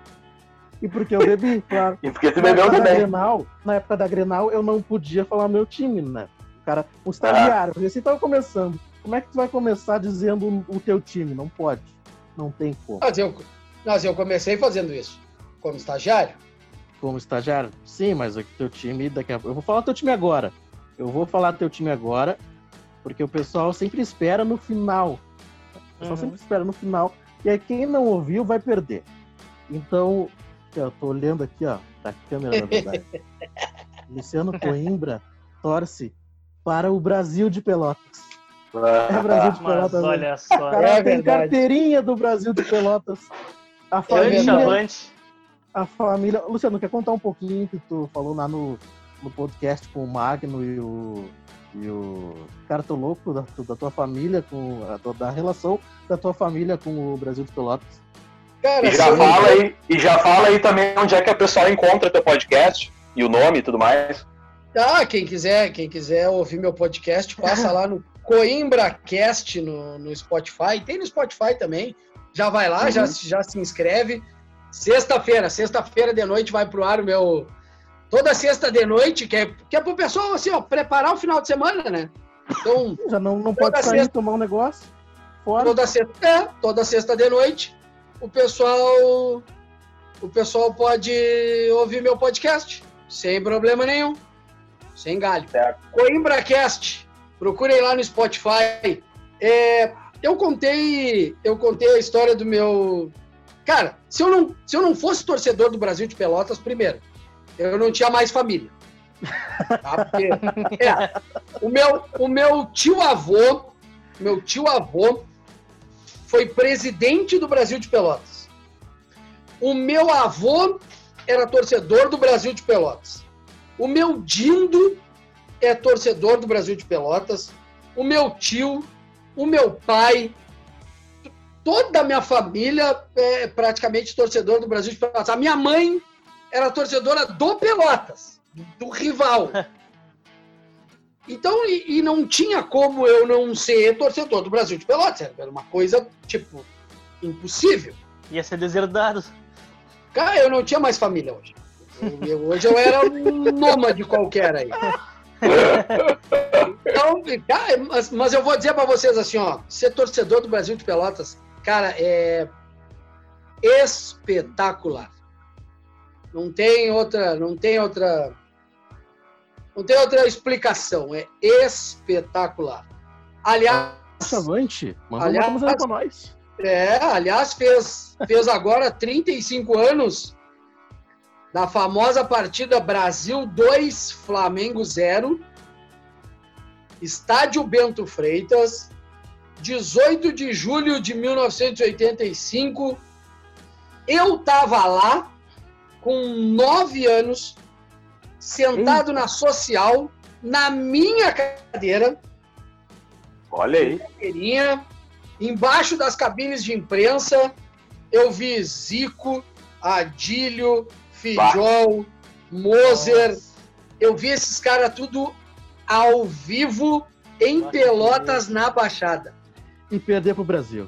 E porque eu bebi, claro. e porque tu bebeu também. Grenal, na época da Grenal, eu não podia falar meu time, né? O cara, o estagiário, ah. assim, tava começando. Como é que tu vai começar dizendo o teu time? Não pode. Não tem como. Mas eu, mas eu comecei fazendo isso. Como estagiário. Como estagiário? Sim, mas o teu time daqui a pouco. Eu vou falar teu time agora. Eu vou falar teu time agora, porque o pessoal sempre espera no final. O pessoal uhum. sempre espera no final. E aí quem não ouviu vai perder. Então, eu tô olhando aqui, ó, da câmera, na verdade. Luciano Coimbra torce para o Brasil de Pelotas. Ah, é Brasil de Pelotas. Mas né? olha só. Cara, é tem carteirinha do Brasil de Pelotas. A família. A família. Luciano, quer contar um pouquinho que tu falou lá no, no podcast com o Magno e o e o cara tô louco da, da tua família com a, da relação da tua família com o Brasil de Pelotas. Cara, e já fala aí e já fala aí também onde é que a pessoa encontra teu podcast e o nome e tudo mais. Ah, quem quiser, quem quiser ouvir meu podcast, passa lá no CoimbraCast no, no Spotify. Tem no Spotify também. Já vai lá, uhum. já, já se inscreve. Sexta-feira, sexta-feira de noite vai pro ar o meu toda sexta de noite, que é, que é pro pessoal, assim, ó, preparar o final de semana, né? Então. Já não, não pode sair sexta, tomar um negócio. Fora. Toda sexta, é, toda sexta de noite, o pessoal. O pessoal pode ouvir meu podcast. Sem problema nenhum. Sem galho. Certo. CoimbraCast. Procurem lá no Spotify. É, eu contei. Eu contei a história do meu. Cara, se eu, não, se eu não fosse torcedor do Brasil de Pelotas, primeiro, eu não tinha mais família. Tá? Porque, é, o, meu, o meu tio avô, meu tio avô, foi presidente do Brasil de Pelotas. O meu avô era torcedor do Brasil de Pelotas. O meu dindo é torcedor do Brasil de Pelotas. O meu tio, o meu pai, toda a minha família é praticamente torcedor do Brasil de Pelotas. A minha mãe era torcedora do Pelotas, do rival. Então, e, e, não tinha como eu não ser torcedor do Brasil de Pelotas. Era uma coisa, tipo, impossível. Ia ser deserdado. Cara, eu não tinha mais família hoje. Eu, eu, hoje eu era um nômade qualquer aí. Então, cara, mas, mas eu vou dizer para vocês assim, ó, ser torcedor do Brasil de Pelotas, cara, é espetacular. Não tem outra, não tem outra, não tem outra explicação. É espetacular. Aliás, Chavante, manda aliás, uma para nós. É, aliás, fez, fez agora 35 anos da famosa partida Brasil 2, Flamengo 0, Estádio Bento Freitas, 18 de julho de 1985. Eu estava lá com 9 anos, sentado Eita. na social, na minha cadeira. Olha aí. Cadeirinha, embaixo das cabines de imprensa, eu vi Zico, Adílio, Fijol, Moser. Eu vi esses caras tudo ao vivo em Pelotas na Baixada. E perder pro Brasil.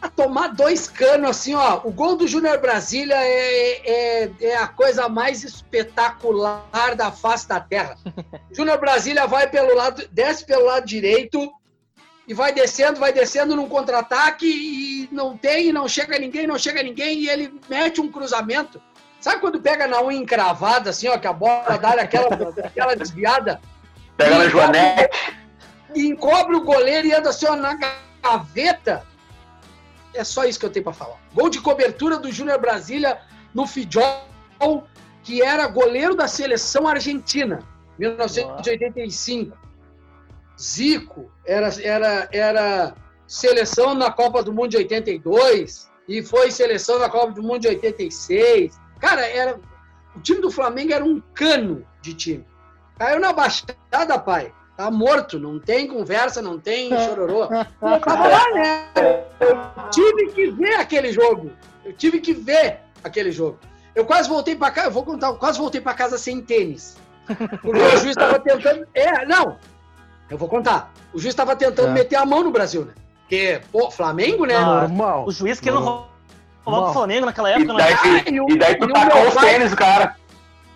A tomar dois canos assim, ó. O gol do Júnior Brasília é, é, é, a coisa mais espetacular da face da terra. Júnior Brasília vai pelo lado, desce pelo lado direito e vai descendo, vai descendo num contra-ataque e não tem, não chega ninguém, não chega ninguém e ele mete um cruzamento Sabe quando pega na unha encravada, assim, ó, que a bola dá aquela, aquela desviada? Pega na joanete. Encobre o goleiro e anda assim, ó, na gaveta. É só isso que eu tenho para falar. Gol de cobertura do Júnior Brasília no Fidjol, que era goleiro da seleção argentina, 1985. Zico era, era, era seleção na Copa do Mundo de 82 e foi seleção na Copa do Mundo de 86. Cara, era, o time do Flamengo era um cano de time. Caiu na baixada, pai. Tá morto, não tem conversa, não tem chororô. Eu tava lá, né? Eu tive que ver aquele jogo. Eu tive que ver aquele jogo. Eu quase voltei para casa, eu vou contar, eu quase voltei para casa sem tênis. Porque o juiz estava tentando. É, não. Eu vou contar. O juiz estava tentando é. meter a mão no Brasil, né? Porque, pô, Flamengo, né? Normal. O juiz que não Falava pro Flamengo naquela época. E daí, ah, e, e daí tu tacou os tênis do cara.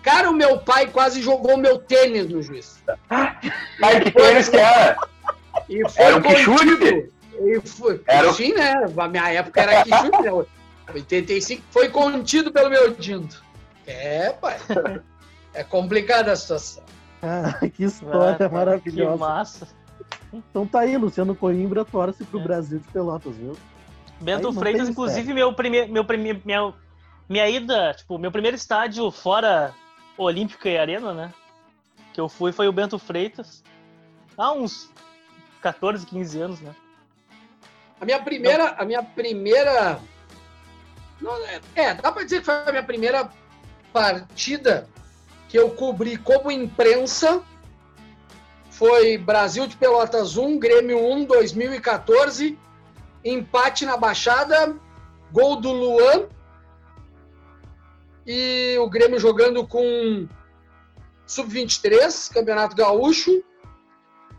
Cara, o meu pai quase jogou meu tênis no juiz. Ai, que tênis que era? era um Quixute? Era Sim, né? Na minha época era Quixute, né? 85 foi contido pelo meu Dindo. É, pai. É complicada a situação. Ah, que história ah, maravilhosa. Que massa. Então tá aí, Luciano Coimbra torce pro é. Brasil de Pelotas, viu? Bento Freitas, inclusive, meu primeiro, meu primeiro, minha, minha ida, tipo, meu primeiro estádio fora Olímpica e Arena, né? Que eu fui foi o Bento Freitas. Há uns 14, 15 anos, né? A minha primeira, a minha primeira, não, é, é, dá para dizer que foi a minha primeira partida que eu cobri como imprensa. Foi Brasil de Pelotas 1, Grêmio 1, 2014 empate na Baixada, gol do Luan e o Grêmio jogando com sub-23, Campeonato Gaúcho.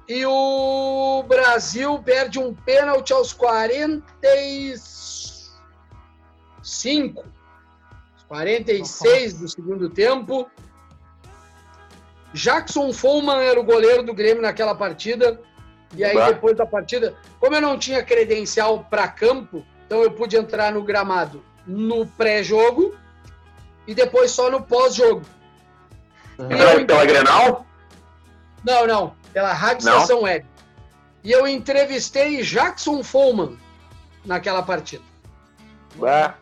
E o Brasil perde um pênalti aos 45, 46 do segundo tempo. Jackson Follman era o goleiro do Grêmio naquela partida. E aí, depois da partida, como eu não tinha credencial para campo, então eu pude entrar no gramado no pré-jogo e depois só no pós-jogo. Uhum. Pela, pela Grenal? Não, não. Pela Rádio não. Estação Web. E eu entrevistei Jackson Follman naquela partida. Ué.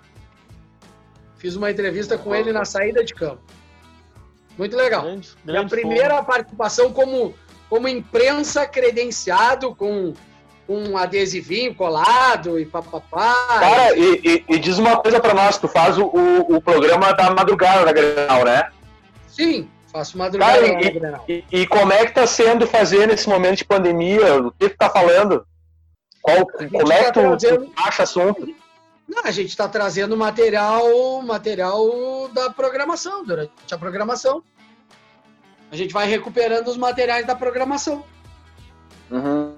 Fiz uma entrevista com ele na saída de campo. Muito legal. Grande, grande e a primeira participação como como imprensa credenciado com um adesivinho colado e papapá. Cara, e, e, e diz uma coisa para nós, tu faz o, o, o, programa da madrugada da Grenal, né? Sim, faço madrugada Cara, e, Grenal. E, e, como é que tá sendo fazer nesse momento de pandemia? O que tu tá falando? Qual, como é que tá tu, trazendo... tu acha assunto? Não, a gente está trazendo material, material da programação, durante a programação. A gente vai recuperando os materiais da programação. Uhum.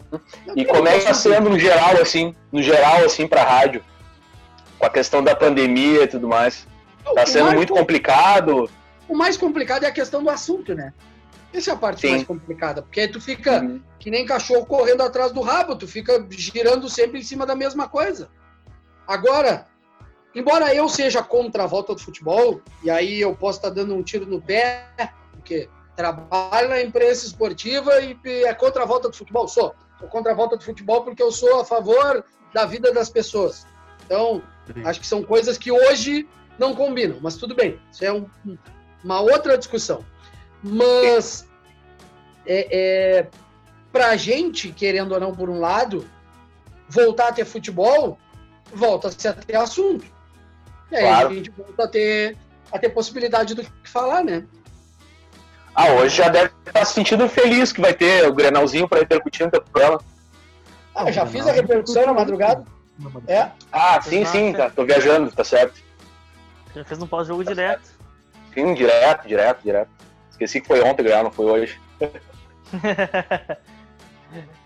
E como é que está sendo no geral, assim, no geral, assim, para rádio? Com a questão da pandemia e tudo mais. Está sendo muito complicado? O mais complicado é a questão do assunto, né? Essa é a parte Sim. mais complicada, porque aí tu fica uhum. que nem cachorro correndo atrás do rabo, tu fica girando sempre em cima da mesma coisa. Agora, embora eu seja contra a volta do futebol, e aí eu posso estar dando um tiro no pé, porque trabalho na imprensa esportiva e é contra a volta do futebol, sou. Sou contra a volta do futebol porque eu sou a favor da vida das pessoas. Então, Sim. acho que são coisas que hoje não combinam, mas tudo bem, isso é um, uma outra discussão. Mas é, é, para a gente, querendo ou não, por um lado, voltar a ter futebol, volta-se a ter assunto. E aí claro. a gente volta a ter, a ter possibilidade do que falar, né? Ah, hoje já deve estar se sentindo feliz que vai ter o Grenalzinho para repercutir no programa. Ah, já fiz a repercussão na madrugada. É? Ah, sim, sim, tá, tô viajando, tá certo. Já fez um pós-jogo direto. Sim, direto, direto, direto. Esqueci que foi ontem ganhar, não foi hoje.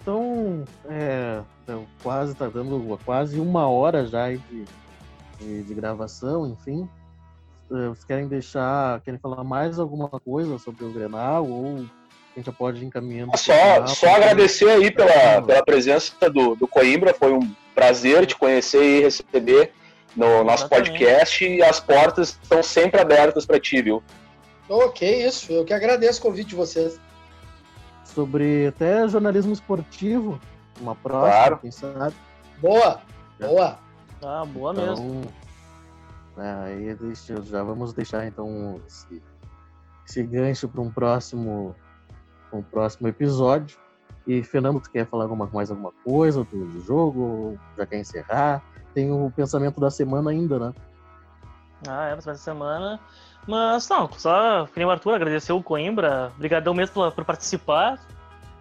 então, é, então, quase tá dando quase uma hora já de, de, de gravação, enfim. É, vocês querem deixar, querem falar mais alguma coisa sobre o Grenal ou a gente já pode ir encaminhando? Só, só agradecer aí pela, pela presença do, do Coimbra, foi um prazer te conhecer e receber no nosso podcast e as portas estão sempre abertas para ti, viu? Ok, isso. Eu que agradeço o convite de vocês. Sobre até jornalismo esportivo, uma próxima, claro. quem sabe. Boa, boa. Ah, boa então, mesmo. É, aí deixa, já vamos deixar então esse, esse gancho para um próximo, um próximo episódio. E Fernando, tu quer falar alguma, mais alguma coisa do jogo? Já quer encerrar? Tem o pensamento da semana ainda, né? Ah, é, pensamento da semana. Mas não, só queria o Arthur agradecer o Coimbra. Obrigadão mesmo por, por participar.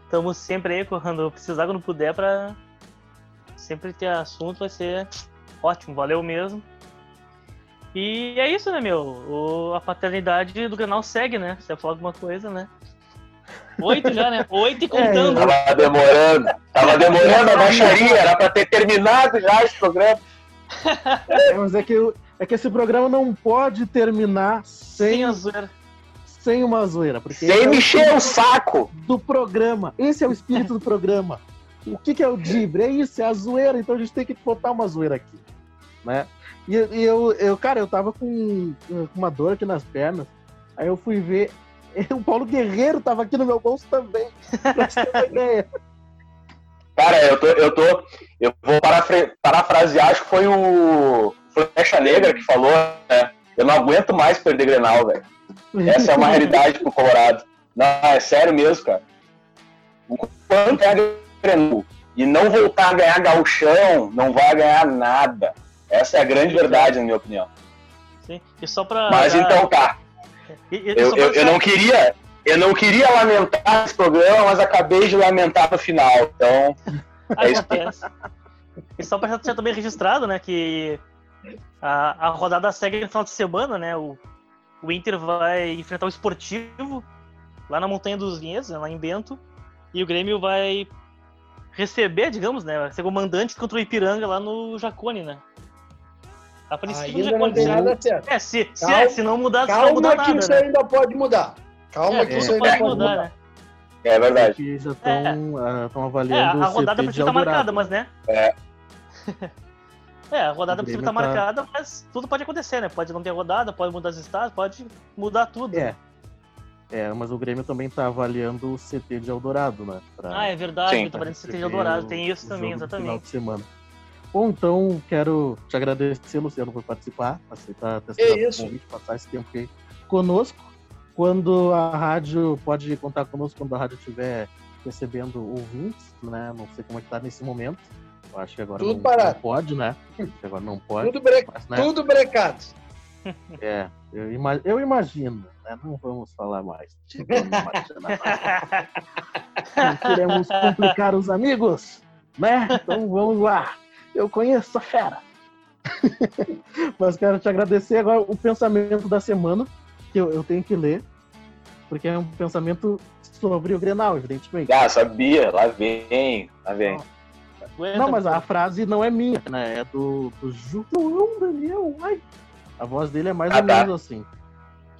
Estamos sempre aí quando precisar, quando puder, para sempre ter assunto, vai ser ótimo, valeu mesmo. E é isso, né, meu? O, a paternidade do canal segue, né? Você falar alguma coisa, né? Oito já, né? Oito e contando. É, tava demorando. Tava demorando a baixaria, era pra ter terminado já esse programa. É, mas é que é que esse programa não pode terminar sem, sem a zoeira. Sem uma zoeira. Porque sem é mexer o, saco! Do programa. Esse é o espírito do programa. O que, que é o Dibre? É isso, é a zoeira. Então a gente tem que botar uma zoeira aqui. Né? E, e eu, eu, cara, eu tava com, com uma dor aqui nas pernas. Aí eu fui ver. O Paulo Guerreiro tava aqui no meu bolso também. Pra você ter uma ideia. Cara, eu tô. Eu, tô, eu vou parafrasear, acho que foi o Flecha Negra que falou, né? Eu não aguento mais perder Grenal, velho. Essa é uma realidade pro Colorado. Não, é sério mesmo, cara. O quanto é Grenal e não voltar a ganhar gauchão, não vai ganhar nada. Essa é a grande verdade, na minha opinião. Sim, e só pra... Mas então tá. E, e, eu, eu, eu não queria... Eu não queria lamentar esse programa, mas acabei de lamentar no final. Então, é isso. E só para deixar também registrado, né, que a, a rodada segue no final de semana, né? O, o Inter vai enfrentar o Esportivo lá na Montanha dos Vinhedos, né, lá em Bento. E o Grêmio vai receber, digamos, né? Vai ser o mandante contra o Ipiranga lá no Jacone, né? A princípio ainda. Não tem nada certo. É, se, calma, se, é, se não mudar, calma não mudar que nada, isso né? ainda pode mudar. Calma é, que isso ainda pode mudar. mudar. Né? É verdade. Que já estão é. uh, avaliando. É, a rodada precisa estar marcada, mas né? É. É, a rodada precisa estar tá... marcada, mas tudo pode acontecer, né? Pode não ter rodada, pode mudar os estados, pode mudar tudo. É. É, mas o Grêmio também está avaliando o CT de Eldorado, né? Pra... Ah, é verdade, Sim. eu tô avaliando o CT de Eldorado, tem isso também, exatamente. Final de semana. Bom, então quero te agradecer, Luciano, por participar, aceitar ter é o convite, passar esse tempo aqui conosco. Quando a rádio pode contar conosco quando a rádio estiver recebendo ouvintes, né? Não sei como é que tá nesse momento. Eu acho que agora Tudo não, não, pode, né? Agora não pode. Tudo, bre... mas, né? Tudo brecado. É, eu, ima... eu imagino, né? Não vamos falar mais. não queremos complicar os amigos, né? Então vamos lá. Eu conheço a fera. Mas quero te agradecer agora o pensamento da semana, que eu, eu tenho que ler. porque é um pensamento sobre o Grenal, evidentemente. Ah, sabia, lá vem, lá vem. Não, mas a frase não é minha, né? É do, do João Daniel. Ai. A voz dele é mais Ah, ou tá. menos assim.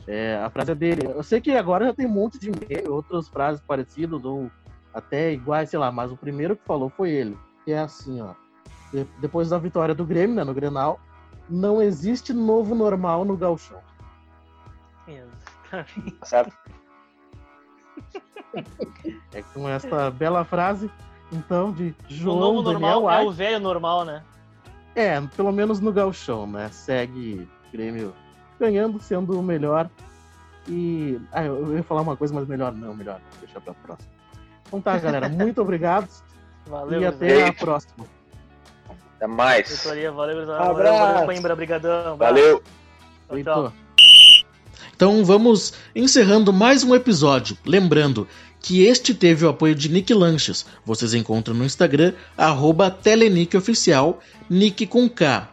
É, a frase é dele. Eu sei que agora já tem um monte de outras frases parecidas, ou até iguais, sei lá, mas o primeiro que falou foi ele. Que é assim, ó. De- depois da vitória do Grêmio, né, no Grenal, não existe novo normal no Galchão. Exatamente. Certo? É com essa bela frase, então, de O João novo Daniel normal é Ai. o velho normal, né? É, pelo menos no Galchão, né? Segue o Grêmio ganhando, sendo o melhor. E. Ah, eu ia falar uma coisa, mas melhor não, melhor não, deixar pra próxima. Então tá, galera. Muito obrigado Valeu, e até a Beijo. próxima. Até mais. Diretoria, valeu. Valeu, Abraço. valeu, Coimbra, brigadão. Valeu. Tchau, tchau. Então vamos encerrando mais um episódio. Lembrando que este teve o apoio de Nick Lanches. Vocês encontram no Instagram, arroba TeleNickOficial, Nick com K.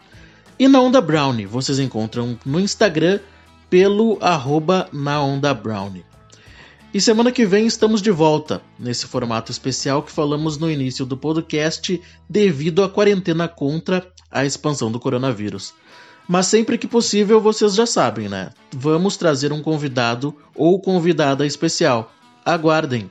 E na Onda Brownie, vocês encontram no Instagram pelo arroba na Onda Brownie. E semana que vem estamos de volta, nesse formato especial que falamos no início do podcast devido à quarentena contra a expansão do coronavírus. Mas sempre que possível, vocês já sabem, né? Vamos trazer um convidado ou convidada especial. Aguardem!